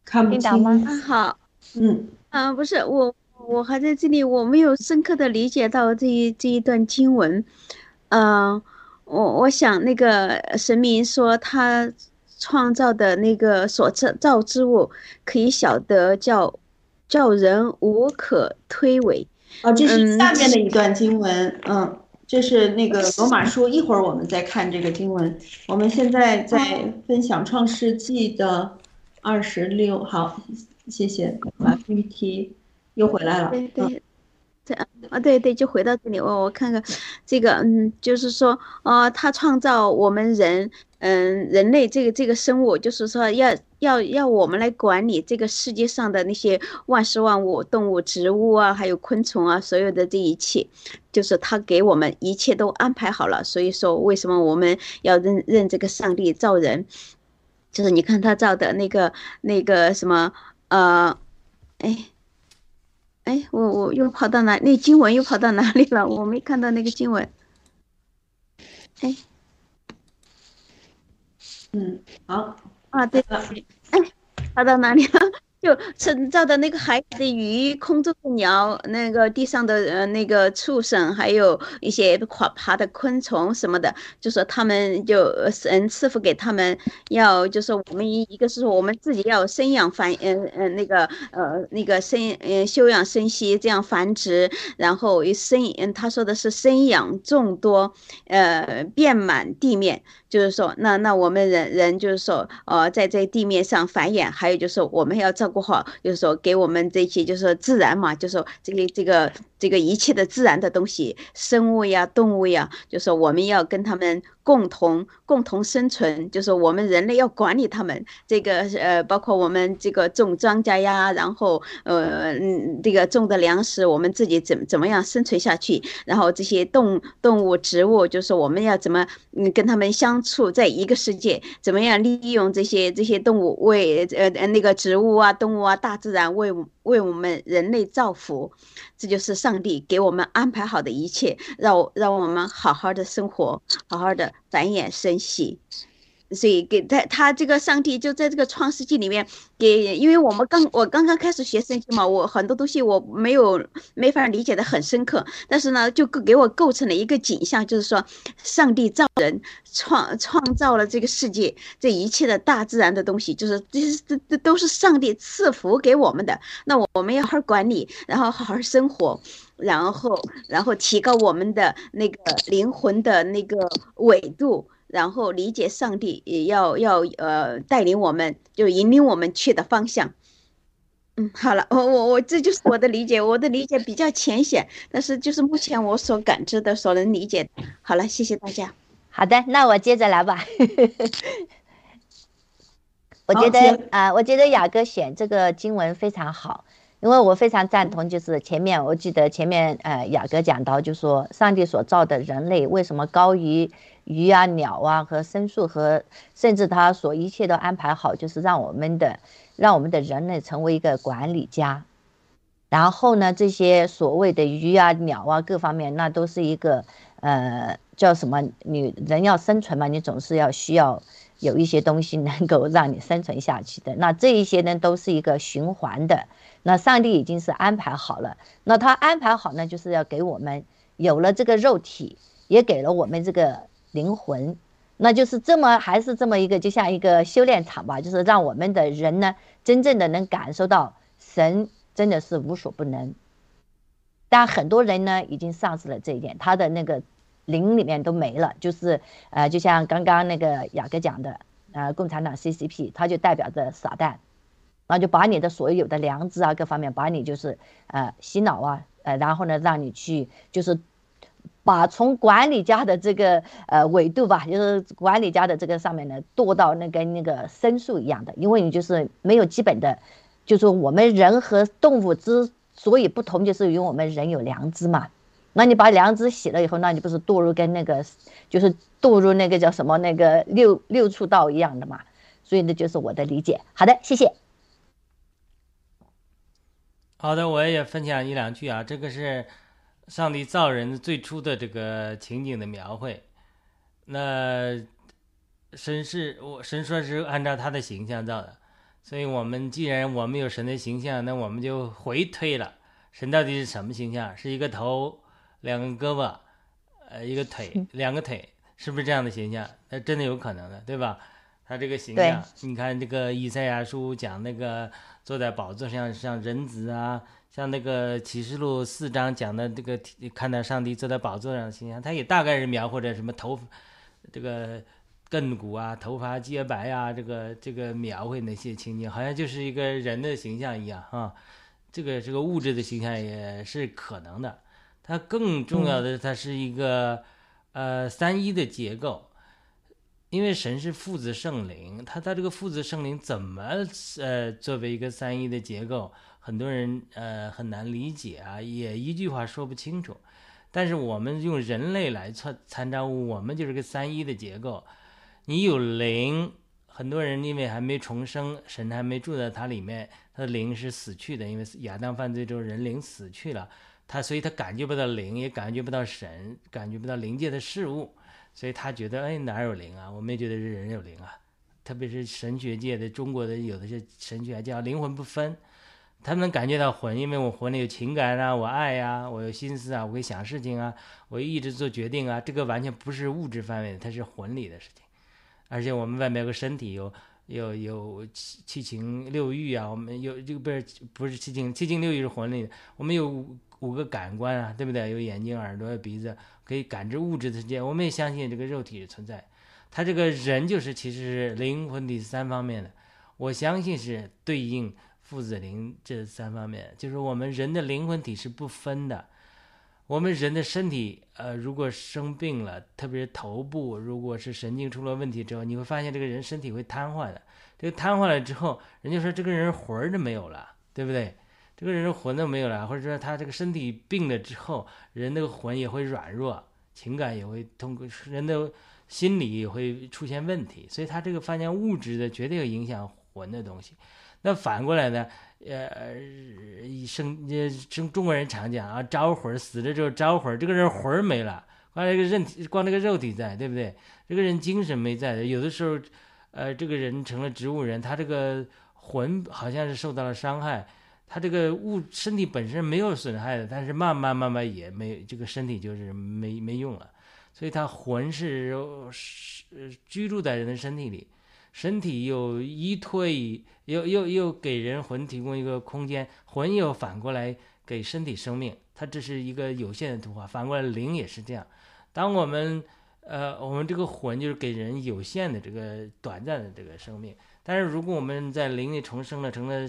C: 看不清
D: 吗？好。
C: 嗯。
D: 啊，不是我，我还在这里，我没有深刻的理解到这一这一段经文。嗯，我我想那个神明说他。创造的那个所造造之物，可以晓得叫叫人无可推诿。
C: 哦，这是下面的一段经文，嗯，这是那个罗马书。一会儿我们再看这个经文。我们现在在分享创世纪的二十六。好，谢谢，把 PPT 又回来了。
D: 对对，这啊对对，就回到这里。我我看看这个，嗯，就是说，呃，他创造我们人。嗯，人类这个这个生物，就是说要要要我们来管理这个世界上的那些万事万物、动物、植物啊，还有昆虫啊，所有的这一切，就是他给我们一切都安排好了。所以说，为什么我们要认认这个上帝造人？就是你看他造的那个那个什么呃，哎哎，我我又跑到哪？那经文又跑到哪里了？我没看到那个经文。哎，
C: 嗯，好，
D: 啊，对对对，哎，跑到哪里了？就制造的那个海里的鱼、空中的鸟、那个地上的呃那个畜生，还有一些爬爬的昆虫什么的，就说他们就神赐福给他们，要就是我们一一个是说我们自己要生养繁嗯嗯那个呃那个生嗯休养生息这样繁殖，然后生嗯他说的是生养众多，呃遍满地面。就是说，那那我们人人就是说，呃，在这地面上繁衍，还有就是我们要照顾好，就是说给我们这些就是说自然嘛，就是说这个这个这个一切的自然的东西，生物呀、动物呀，就是我们要跟他们。共同共同生存，就是我们人类要管理他们。这个呃，包括我们这个种庄稼呀，然后呃，这个种的粮食，我们自己怎怎么样生存下去？然后这些动动物、植物，就是我们要怎么嗯跟他们相处在一个世界？怎么样利用这些这些动物为呃呃那个植物啊、动物啊、大自然为为我们人类造福？这就是上帝给我们安排好的一切，让让我们好好的生活，好好的繁衍生息。所以给他他这个上帝就在这个创世纪里面给，因为我们刚我刚刚开始学圣经嘛，我很多东西我没有没法理解的很深刻，但是呢，就给我构成了一个景象，就是说上帝造人创创造了这个世界，这一切的大自然的东西，就是这这这都是上帝赐福给我们的，那我们要好好管理，然后好好生活，然后然后提高我们的那个灵魂的那个纬度。然后理解上帝也要要呃带领我们，就引领我们去的方向。嗯，好了，我我我这就是我的理解，我的理解比较浅显，但是就是目前我所感知的、所能理解。好了，谢谢大家。
E: 好的，那我接着来吧。我觉得啊，我觉得雅哥选这个经文非常好，因为我非常赞同，就是前面我记得前面呃雅哥讲到，就说上帝所造的人类为什么高于。鱼啊、鸟啊和牲畜和甚至他所一切都安排好，就是让我们的让我们的人类成为一个管理家。然后呢，这些所谓的鱼啊、鸟啊各方面，那都是一个呃叫什么？你人要生存嘛，你总是要需要有一些东西能够让你生存下去的。那这一些呢，都是一个循环的。那上帝已经是安排好了。那他安排好呢，就是要给我们有了这个肉体，也给了我们这个。灵魂，那就是这么还是这么一个，就像一个修炼场吧，就是让我们的人呢，真正的能感受到神真的是无所不能。但很多人呢，已经丧失了这一点，他的那个灵里面都没了。就是呃，就像刚刚那个雅各讲的，呃，共产党 CCP，它就代表着撒旦，那就把你的所有的良知啊，各方面把你就是呃洗脑啊，呃，然后呢，让你去就是。把从管理家的这个呃纬度吧，就是管理家的这个上面呢，堕到那跟那个牲畜一样的，因为你就是没有基本的，就是我们人和动物之所以不同，就是因为我们人有良知嘛。那你把良知洗了以后，那你不是堕入跟那个就是堕入那个叫什么那个六六畜道一样的嘛？所以呢，就是我的理解。好的，谢谢。
B: 好的，我也分享一两句啊，这个是。上帝造人最初的这个情景的描绘，那神是我神说是按照他的形象造的，所以我们既然我们有神的形象，那我们就回推了，神到底是什么形象？是一个头，两个胳膊，呃，一个腿，两个腿，是不是这样的形象？那真的有可能的，对吧？他这个形象，你看这个以赛亚书讲那个坐在宝座上像人子啊。像那个启示录四章讲的这个，看到上帝坐在宝座上的形象，他也大概是描绘着什么头，这个亘古啊，头发洁白啊，这个这个描绘那些情景，好像就是一个人的形象一样啊。这个这个物质的形象也是可能的。它更重要的，它是一个呃三一的结构，因为神是父子圣灵，他他这个父子圣灵怎么呃作为一个三一的结构？很多人呃很难理解啊，也一句话说不清楚。但是我们用人类来参参照物，我们就是个三一的结构。你有灵很多人因为还没重生，神还没住在他里面，他的灵是死去的，因为亚当犯罪之后人灵死去了，他所以他感觉不到灵，也感觉不到神，感觉不到灵界的事物，所以他觉得哎哪有灵啊？我们也觉得是人有灵啊，特别是神学界的中国的有的些神学叫灵魂不分。他能感觉到魂，因为我魂里有情感啊，我爱呀，我有心思啊，我会想事情啊，我一直做决定啊，这个完全不是物质范围的，它是魂里的事情。而且我们外面有个身体，有有有七七情六欲啊，我们有这个不是不是七情，七情六欲是魂里的。我们有五五个感官啊，对不对？有眼睛、耳朵、鼻子，可以感知物质的世界。我们也相信这个肉体的存在。他这个人就是其实是灵魂第三方面的，我相信是对应。父子灵这三方面，就是我们人的灵魂体是不分的。我们人的身体，呃，如果生病了，特别是头部，如果是神经出了问题之后，你会发现这个人身体会瘫痪的。这个瘫痪了之后，人家说这个人魂儿都没有了，对不对？这个人魂都没有了，或者说他这个身体病了之后，人那个魂也会软弱，情感也会通过人的心理也会出现问题。所以他这个发现物质的绝对有影响魂的东西。那反过来呢？呃，生呃中中国人常讲啊，招魂死了之后招魂，这个人魂没了，光这个人体，光这个肉体在，对不对？这个人精神没在的。有的时候，呃，这个人成了植物人，他这个魂好像是受到了伤害，他这个物身体本身没有损害的，但是慢慢慢慢也没这个身体就是没没用了，所以他魂是是居住在人的身体里。身体又依托，又又又给人魂提供一个空间，魂又反过来给身体生命，它这是一个有限的图画。反过来灵也是这样，当我们呃我们这个魂就是给人有限的这个短暂的这个生命，但是如果我们在灵里重生了，成了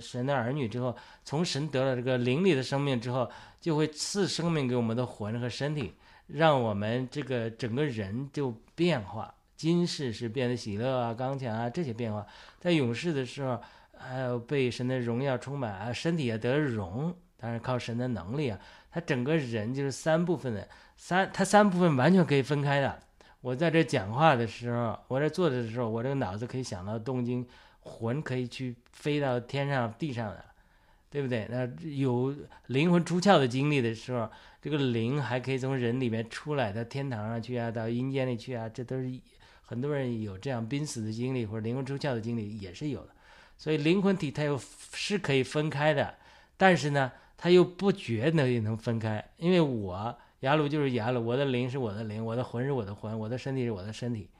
B: 神的儿女之后，从神得了这个灵里的生命之后，就会赐生命给我们的魂和身体，让我们这个整个人就变化。今世是变得喜乐啊、刚强啊这些变化，在永世的时候，还有被神的荣耀充满啊，身体也得荣，当然靠神的能力啊。他整个人就是三部分的，三他三部分完全可以分开的。我在这讲话的时候，我这坐着的时候，我这个脑子可以想到东京，魂可以去飞到天上地上的，对不对？那有灵魂出窍的经历的时候，这个灵还可以从人里面出来到天堂上去啊，到阴间里去啊，这都是。很多人有这样濒死的经历或者灵魂出窍的经历也是有的，所以灵魂体它又是可以分开的，但是呢，它又不觉得也能分开，因为我雅鲁就是雅鲁，我的灵是我的灵，我的魂是我的魂，我的身体是我的身体，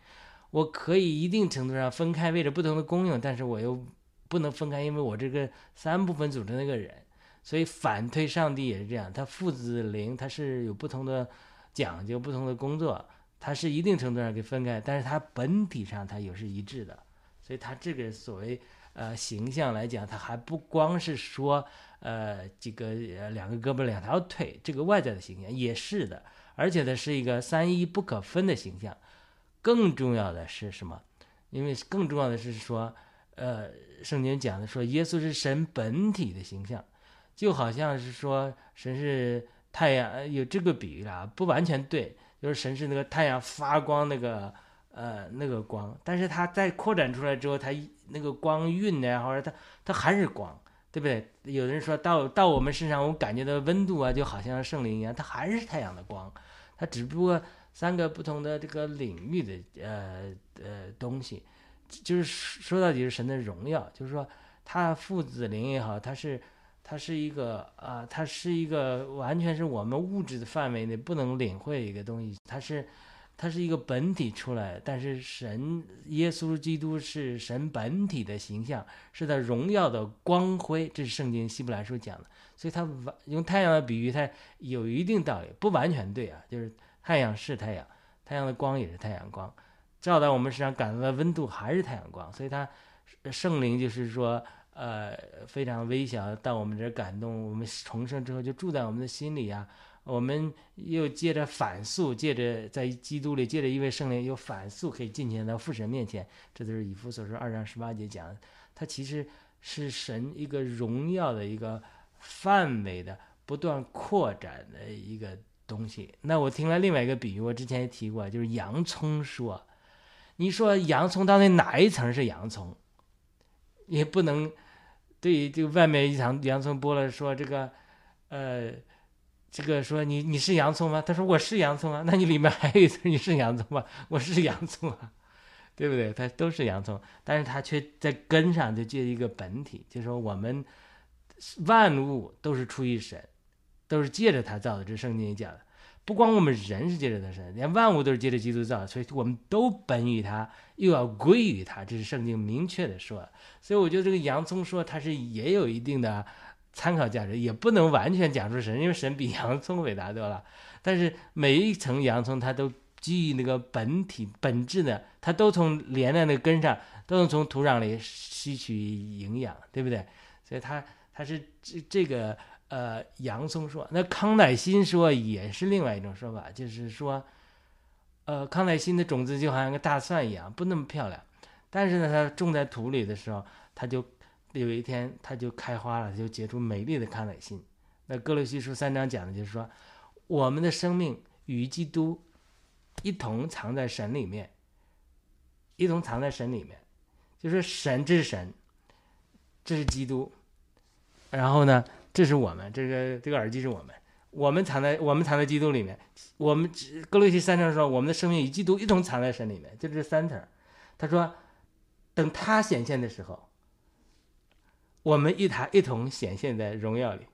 B: 我可以一定程度上分开，为了不同的功用，但是我又不能分开，因为我这个三部分组成那个人，所以反推上帝也是这样，他父子灵他是有不同的讲究，不同的工作。它是一定程度上给分开，但是它本体上它也是一致的，所以它这个所谓呃形象来讲，它还不光是说呃这个呃两个胳膊两条腿这个外在的形象也是的，而且它是一个三一不可分的形象。更重要的是什么？因为更重要的是说，呃，圣经讲的说耶稣是神本体的形象，就好像是说神是太阳，有这个比喻啊，不完全对。就是神是那个太阳发光那个呃那个光，但是它在扩展出来之后，它那个光晕呢，或者它它还是光，对不对？有的人说到到我们身上，我感觉到温度啊，就好像圣灵一样，它还是太阳的光，它只不过三个不同的这个领域的呃呃东西，就是说到底是神的荣耀，就是说它父子灵也好，它是。它是一个啊，它是一个完全是我们物质的范围内不能领会一个东西。它是，它是一个本体出来，但是神耶稣基督是神本体的形象，是他荣耀的光辉。这是圣经希伯来书讲的，所以它用太阳的比喻，它有一定道理，不完全对啊。就是太阳是太阳，太阳的光也是太阳光，照到我们身上感到的温度还是太阳光，所以它圣灵就是说。呃，非常微小，到我们这儿感动，我们重生之后就住在我们的心里啊。我们又借着反诉，借着在基督里，借着一位圣灵，又反诉可以进前到父神面前。这都是以弗所说二章十八节讲。它其实是神一个荣耀的一个范围的不断扩展的一个东西。那我听了另外一个比喻，我之前也提过，就是洋葱说，你说洋葱到底哪一层是洋葱？也不能对这个外面一层洋葱剥了说这个，呃，这个说你你是洋葱吗？他说我是洋葱啊，那你里面还有一层你是洋葱吗？我是洋葱啊，对不对？它都是洋葱，但是它却在根上就接一个本体，就说我们万物都是出于神，都是借着他造的，这圣经也讲的。不光我们人是借着他神，连万物都是借着基督造，所以我们都本于他，又要归于他，这是圣经明确的说。所以我觉得这个洋葱说它是也有一定的参考价值，也不能完全讲出神，因为神比洋葱伟大多了。但是每一层洋葱它都基于那个本体本质的，它都从连在那个根上，都能从土壤里吸取营养，对不对？所以它它是这这个。呃，洋葱说，那康乃馨说也是另外一种说法，就是说，呃，康乃馨的种子就好像个大蒜一样，不那么漂亮，但是呢，它种在土里的时候，它就有一天它就开花了，就结出美丽的康乃馨。那哥罗西书三章讲的就是说，我们的生命与基督一同藏在神里面，一同藏在神里面，就是神这是神，这是基督，然后呢？这是我们这个这个耳机是我们，我们藏在我们藏在基督里面，我们格罗西三层说我们的生命与基督一同藏在神里面，就这三层。他说，等他显现的时候，我们与他一同显现在荣耀里。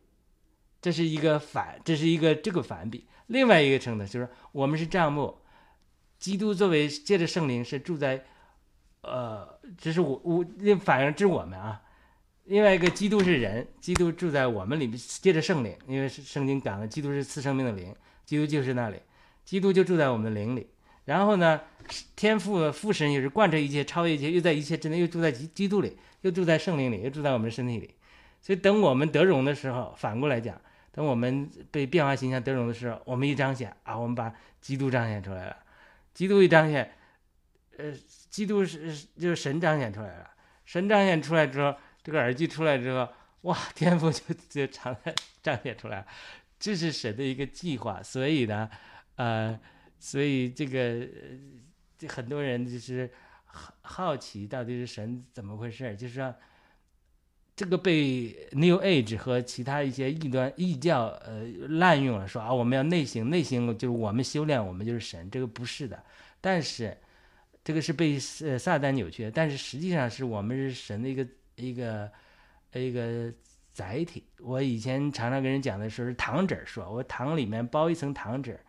B: 这是一个反，这是一个这个反比。另外一个称的就是我们是帐目，基督作为借着圣灵是住在，呃，这是我我那反映是我们啊。另外一个，基督是人，基督住在我们里面，借着圣灵，因为圣经讲的，基督是赐生命的灵，基督就是那里，基督就住在我们的灵里。然后呢，天父父神也是贯彻一切，超越一切，又在一切之内，又住在基基督里，又住在圣灵里，又住在我们身体里。所以，等我们得荣的时候，反过来讲，等我们被变化形象得荣的时候，我们一彰显啊，我们把基督彰显出来了。基督一彰显，呃，基督是就是神彰显出来了，神彰显出来之后。这个耳机出来之后，哇，天赋就就常在彰显出来，这是神的一个计划。所以呢，呃，所以这个这很多人就是好好奇到底是神怎么回事，就是说这个被 New Age 和其他一些异端异教呃滥用了，说啊我们要内省，内省就是我们修炼，我们就是神，这个不是的。但是这个是被呃撒旦扭曲，但是实际上是我们是神的一个。一个一个载体，我以前常常跟人讲的时候是糖纸说我糖里面包一层糖纸，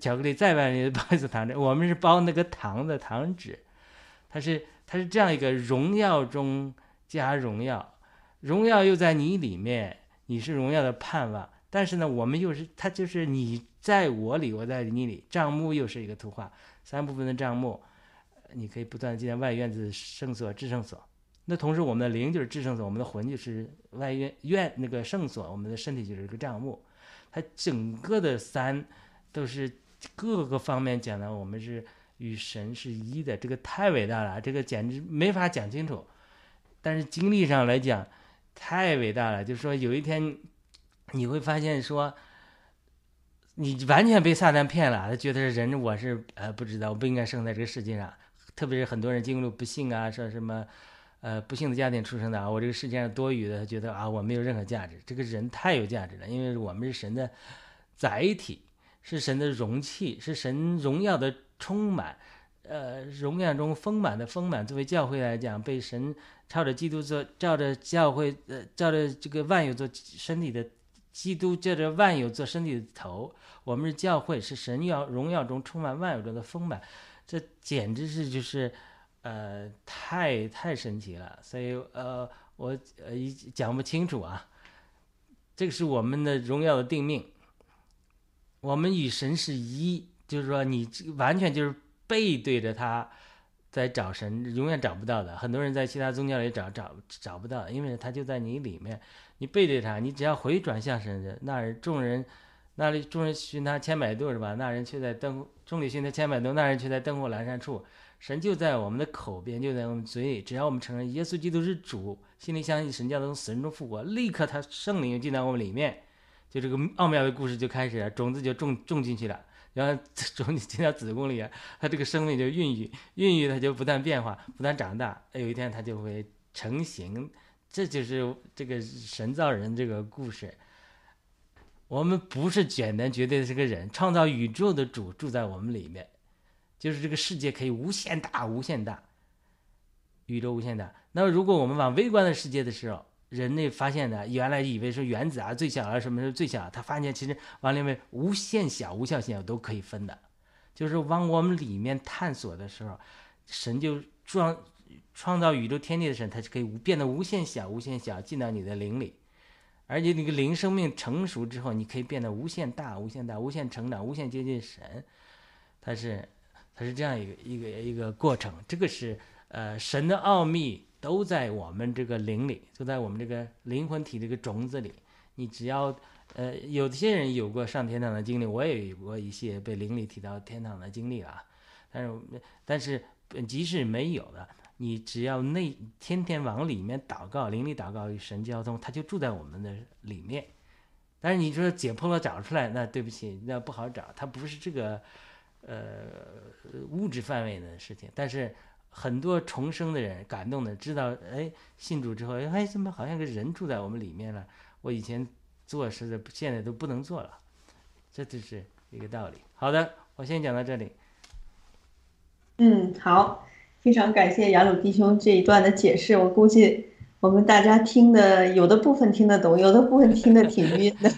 B: 巧克力再外面包一层糖纸，我们是包那个糖的糖纸，它是它是这样一个荣耀中加荣耀，荣耀又在你里面，你是荣耀的盼望，但是呢，我们又是它就是你在我里，我在你里，账目又是一个图画，三部分的账目，你可以不断的建外院子圣所至圣所。那同时，我们的灵就是至圣所，我们的魂就是外院院那个圣所，我们的身体就是一个帐幕。它整个的三都是各个方面讲的，我们是与神是一的，这个太伟大了，这个简直没法讲清楚。但是经历上来讲，太伟大了。就是说，有一天你会发现，说你完全被撒旦骗了，他觉得人我是呃不知道，我不应该生在这个世界上。特别是很多人经历不幸啊，说什么。呃，不幸的家庭出生的啊，我这个世界上多余的，他觉得啊，我没有任何价值。这个人太有价值了，因为我们是神的载体，是神的容器，是神荣耀的充满，呃，荣耀中丰满的丰满。作为教会来讲，被神照着基督做，照着教会，呃，照着这个万有做身体的基督，照着万有做身体的头。我们是教会，是神要荣耀中充满万有中的丰满。这简直是就是。呃，太太神奇了，所以呃，我呃讲不清楚啊。这个是我们的荣耀的定命，我们与神是一，就是说你完全就是背对着他在找神，永远找不到的。很多人在其他宗教里找找找不到，因为他就在你里面，你背对他，你只要回转向神，那人众人那里众人寻他千百度是吧？那人却在灯众里寻他千百度，那人却在灯火阑珊处。神就在我们的口边，就在我们嘴里。只要我们承认耶稣基督是主，心里相信神将从死人中复活，立刻他圣灵就进到我们里面，就这个奥妙的故事就开始了，种子就种种进去了。然后 种子进到子宫里啊，它这个生命就孕育，孕育它就不断变化，不断长大，有一天它就会成型。这就是这个神造人这个故事。我们不是简单绝对的这个人，创造宇宙的主住在我们里面，就是这个世界可以无限大、无限大，宇宙无限大。那么如果我们往微观的世界的时候，人类发现的，原来以为是原子啊最小啊什么是最小，他发现其实往里面无限小、无限小都可以分的，就是往我们里面探索的时候，神就创创造宇宙天地的神，他是可以变得无限小、无限小进到你的灵里。而且那个灵生命成熟之后，你可以变得无限大、无限大、无限成长、无限接近神，它是它是这样一个一个一个过程。这个是呃神的奥秘都在我们这个灵里，就在我们这个灵魂体这个种子里。你只要呃有些人有过上天堂的经历，我也有过一些被灵里提到天堂的经历啊。但是但是即使没有的。你只要内天天往里面祷告，灵里祷告与神交通，他就住在我们的里面。但是你说解剖了找出来，那对不起，那不好找，它不是这个呃物质范围的事情。但是很多重生的人感动的知道，哎，信主之后，哎，怎么好像个人住在我们里面了？我以前做事的现在都不能做了，这就是一个道理。好的，我先讲到这里。
C: 嗯，好。非常感谢雅鲁弟兄这一段的解释，我估计我们大家听的有的部分听得懂，有的部分听得挺晕的，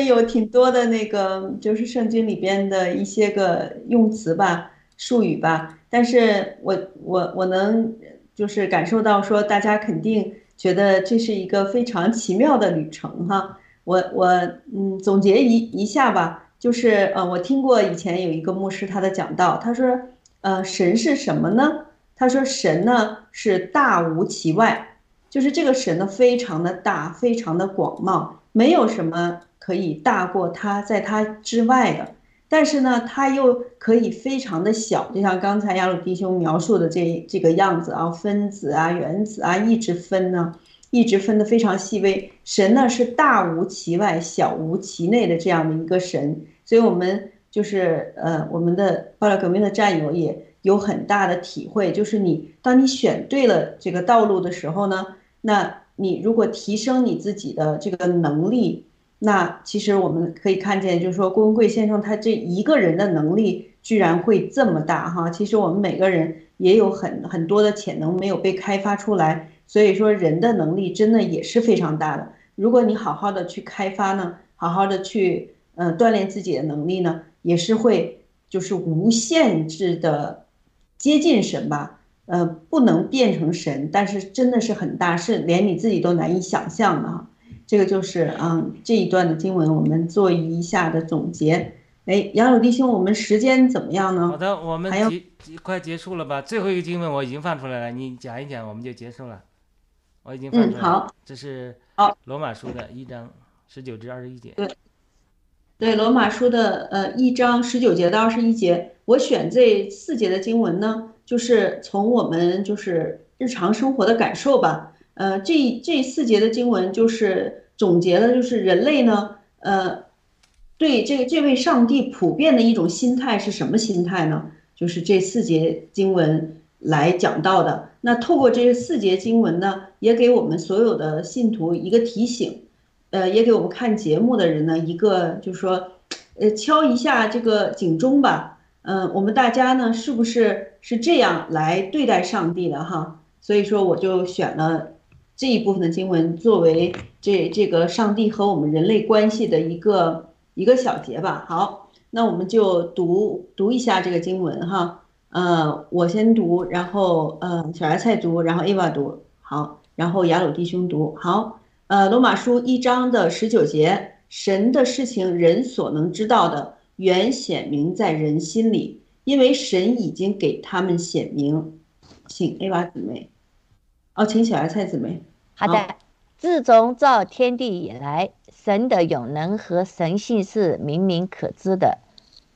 C: 有挺多的那个就是圣经里边的一些个用词吧、术语吧，但是我我我能就是感受到说大家肯定觉得这是一个非常奇妙的旅程哈。我我嗯总结一一下吧，就是呃我听过以前有一个牧师他的讲道，他说。呃，神是什么呢？他说，神呢是大无其外，就是这个神呢非常的大，非常的广袤，没有什么可以大过他，在他之外的。但是呢，他又可以非常的小，就像刚才亚鲁弟兄描述的这这个样子啊，分子啊、原子啊，一直分呢，一直分的非常细微。神呢是大无其外，小无其内的这样的一个神，所以我们。就是呃，我们的爆料革命的战友也有很大的体会，就是你当你选对了这个道路的时候呢，那你如果提升你自己的这个能力，那其实我们可以看见，就是说郭文贵先生他这一个人的能力居然会这么大哈，其实我们每个人也有很很多的潜能没有被开发出来，所以说人的能力真的也是非常大的。如果你好好的去开发呢，好好的去呃锻炼自己的能力呢。也是会，就是无限制的接近神吧，呃，不能变成神，但是真的是很大，是连你自己都难以想象的哈。这个就是嗯这一段的经文，我们做一下的总结。哎，杨柳弟兄，我们时间怎么样呢？
B: 好的，我们结快结束了吧？最后一个经文我已经放出来了，你讲一讲，我们就结束了。我已经放出来了。
C: 嗯，好，
B: 这是
C: 好
B: 罗马书的一章十九至二十一节。
C: 对。对罗马书的呃一章十九节到二十一节，我选这四节的经文呢，就是从我们就是日常生活的感受吧。呃，这这四节的经文就是总结了，就是人类呢，呃，对这个这位上帝普遍的一种心态是什么心态呢？就是这四节经文来讲到的。那透过这四节经文呢，也给我们所有的信徒一个提醒。呃，也给我们看节目的人呢一个，就是说，呃，敲一下这个警钟吧。嗯，我们大家呢是不是是这样来对待上帝的哈？所以说，我就选了这一部分的经文作为这这个上帝和我们人类关系的一个一个小节吧。好，那我们就读读一下这个经文哈。呃，我先读，然后呃，小芽菜读，然后 Eva 读，好，然后雅鲁弟兄读，好。呃，罗马书一章的十九节，神的事情人所能知道的，原显明在人心里，因为神已经给他们显明。请 A 娃姊妹，哦，请小芽菜姊妹。
E: 好的，自从造天地以来，神的永能和神性是明明可知的，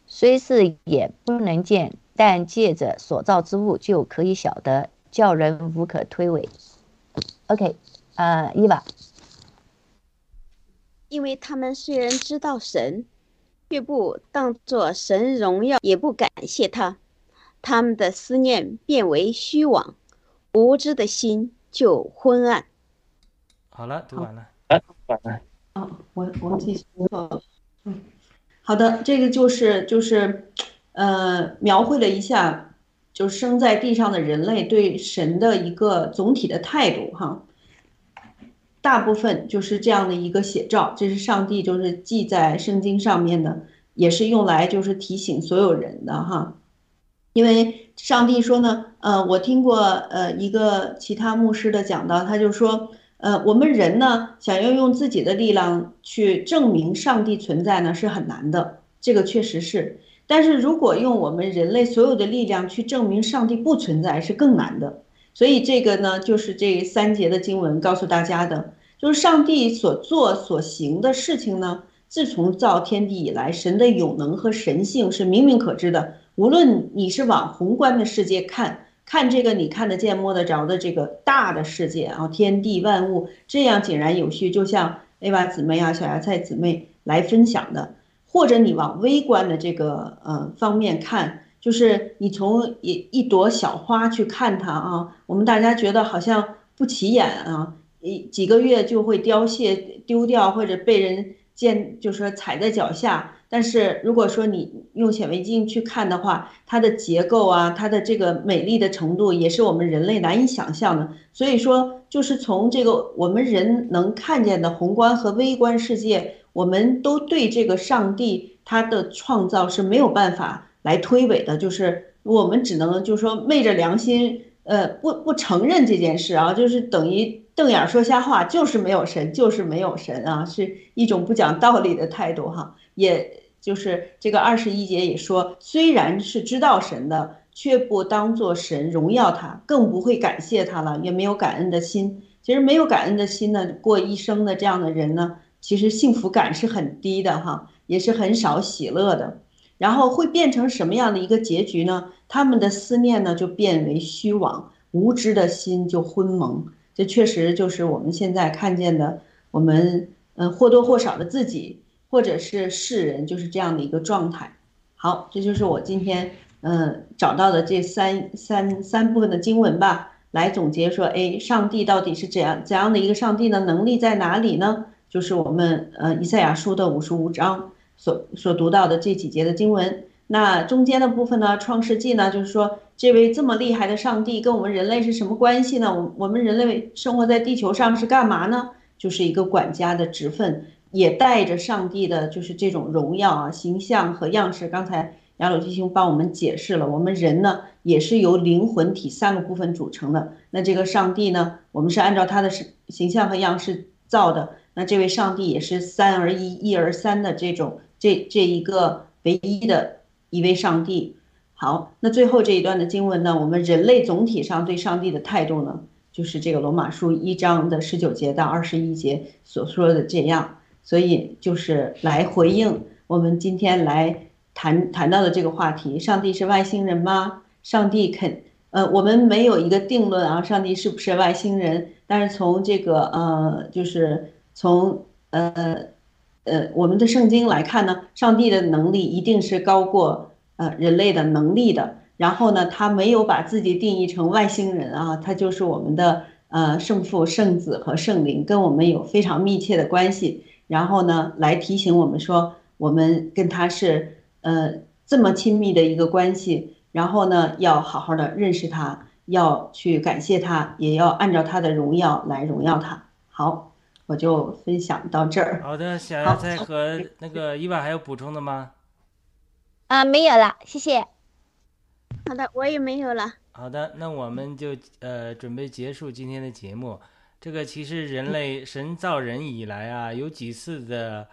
E: 虽是也不能见，但借着所造之物就可以晓得，叫人无可推诿。OK，呃，伊娃。
D: 因为他们虽然知道神，却不当作神荣耀，也不感谢他，他们的思念变为虚妄，无知的心就昏暗。
B: 好了，读完了。
C: 哦，我我继续读。嗯，好的，这个就是就是，呃，描绘了一下，就生在地上的人类对神的一个总体的态度哈。大部分就是这样的一个写照，这是上帝就是记在圣经上面的，也是用来就是提醒所有人的哈。因为上帝说呢，呃，我听过呃一个其他牧师的讲到，他就说。呃，我们人呢，想要用自己的力量去证明上帝存在呢，是很难的。这个确实是，但是如果用我们人类所有的力量去证明上帝不存在，是更难的。所以这个呢，就是这三节的经文告诉大家的，就是上帝所做所行的事情呢，自从造天地以来，神的永能和神性是明明可知的。无论你是往宏观的世界看。看这个你看得见摸得着的这个大的世界啊，天地万物这样井然有序，就像 A 娃姊妹啊、小芽菜姊妹来分享的，或者你往微观的这个呃方面看，就是你从一一朵小花去看它啊，我们大家觉得好像不起眼啊，一几个月就会凋谢丢掉，或者被人见，就是说踩在脚下。但是如果说你用显微镜去看的话，它的结构啊，它的这个美丽的程度，也是我们人类难以想象的。所以说，就是从这个我们人能看见的宏观和微观世界，我们都对这个上帝他的创造是没有办法来推诿的。就是我们只能就是说昧着良心，呃，不不承认这件事啊，就是等于瞪眼说瞎话，就是没有神，就是没有神啊，是一种不讲道理的态度哈。也就是这个二十一节也说，虽然是知道神的，却不当作神荣耀他，更不会感谢他了，也没有感恩的心。其实没有感恩的心呢，过一生的这样的人呢，其实幸福感是很低的哈，也是很少喜乐的。然后会变成什么样的一个结局呢？他们的思念呢，就变为虚妄，无知的心就昏蒙。这确实就是我们现在看见的，我们嗯或多或少的自己。或者是世人就是这样的一个状态。好，这就是我今天嗯找到的这三三三部分的经文吧，来总结说，哎，上帝到底是怎样怎样的一个上帝呢？能力在哪里呢？就是我们呃以赛亚书的五十五章所所读到的这几节的经文。那中间的部分呢，创世纪呢，就是说这位这么厉害的上帝跟我们人类是什么关系呢？我我们人类生活在地球上是干嘛呢？就是一个管家的职分。也带着上帝的，就是这种荣耀啊、形象和样式。刚才雅鲁弟兄帮我们解释了，我们人呢也是由灵魂体三个部分组成的。那这个上帝呢，我们是按照他的形形象和样式造的。那这位上帝也是三而一、一而三的这种这这一个唯一的一位上帝。好，那最后这一段的经文呢，我们人类总体上对上帝的态度呢，就是这个罗马书一章的十九节到二十一节所说的这样。所以就是来回应我们今天来谈谈到的这个话题：上帝是外星人吗？上帝肯呃，我们没有一个定论啊，上帝是不是外星人？但是从这个呃，就是从呃呃我们的圣经来看呢，上帝的能力一定是高过呃人类的能力的。然后呢，他没有把自己定义成外星人啊，他就是我们的呃圣父、圣子和圣灵，跟我们有非常密切的关系。然后呢，来提醒我们说，我们跟他是呃这么亲密的一个关系。然后呢，要好好的认识他，要去感谢他，也要按照他的荣耀来荣耀他。好，我就分享到这儿。
B: 好的，小芽菜和那个伊娃还有补充的吗？
E: 啊，没有了，谢谢。
D: 好的，我也没有了。
B: 好的，那我们就呃准备结束今天的节目。这个其实人类神造人以来啊，有几次的，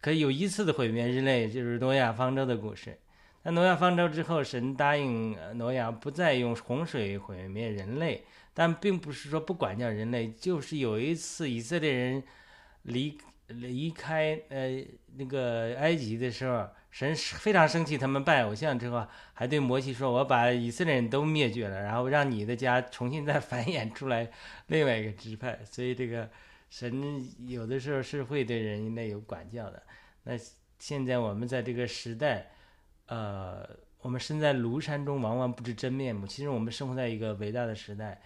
B: 可以有一次的毁灭人类，就是诺亚方舟的故事。那诺亚方舟之后，神答应诺亚不再用洪水毁灭人类，但并不是说不管教人类，就是有一次以色列人离离开呃那个埃及的时候。神非常生气，他们拜偶像之后，还对摩西说：“我把以色列人都灭绝了，然后让你的家重新再繁衍出来另外一个支派。”所以这个神有的时候是会对人类有管教的。那现在我们在这个时代，呃，我们身在庐山中，往往不知真面目。其实我们生活在一个伟大的时代，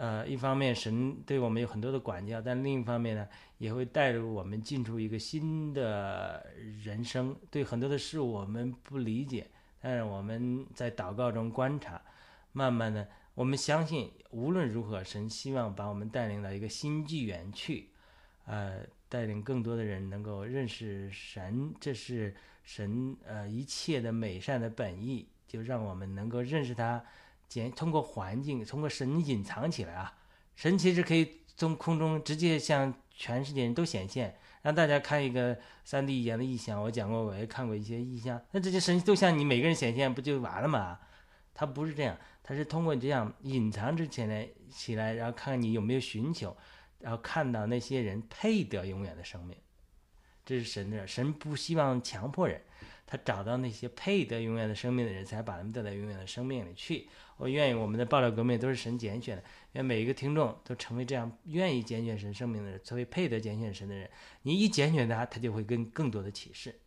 B: 呃，一方面神对我们有很多的管教，但另一方面呢，也会带入我们进入一个新的人生。对很多的事物我们不理解，但是我们在祷告中观察，慢慢的，我们相信无论如何，神希望把我们带领到一个新纪元去，呃。带领更多的人能够认识神，这是神呃一切的美善的本意，就让我们能够认识他。简通过环境，通过神隐藏起来啊，神其实可以从空中直接向全世界人都显现，让大家看一个三 D 语言的意象。我讲过，我也看过一些意象，那这些神都向你每个人显现，不就完了吗？他不是这样，他是通过这样隐藏之前来起来，然后看看你有没有寻求。然后看到那些人配得永远的生命，这是神的。神不希望强迫人，他找到那些配得永远的生命的人，才把他们带到永远的生命里去。我愿意我们的爆料革命都是神拣选的，愿每一个听众都成为这样愿意拣选神生命的人，成为配得拣选神的人。你一拣选他，他就会跟更多的启示。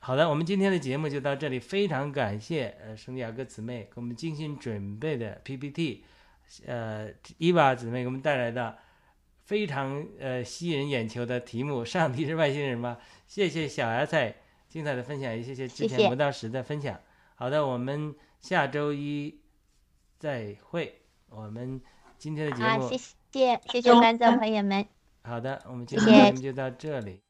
B: 好的，我们今天的节目就到这里，非常感谢呃圣地亚哥姊妹给我们精心准备的 PPT。呃，伊娃姊妹给我们带来的非常呃吸引眼球的题目：上帝是外星人吗？谢谢小芽菜精彩的分享，也谢谢之前磨到时的分享。好的，我们下周一再会。我们今天的节目，
E: 谢谢谢谢观众朋友们。
B: 好的，我们今天节目就到这里。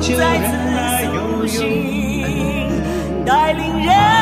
G: 就在此苏醒
A: 带领人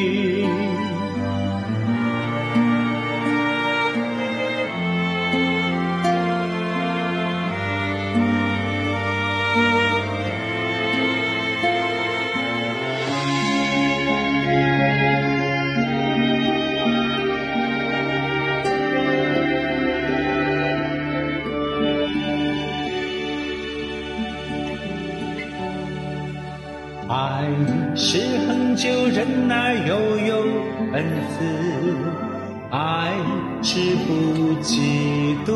G: 男子，爱是不嫉妒，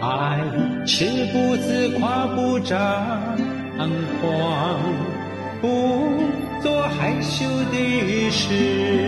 G: 爱是不自夸不张狂，不做害羞的事。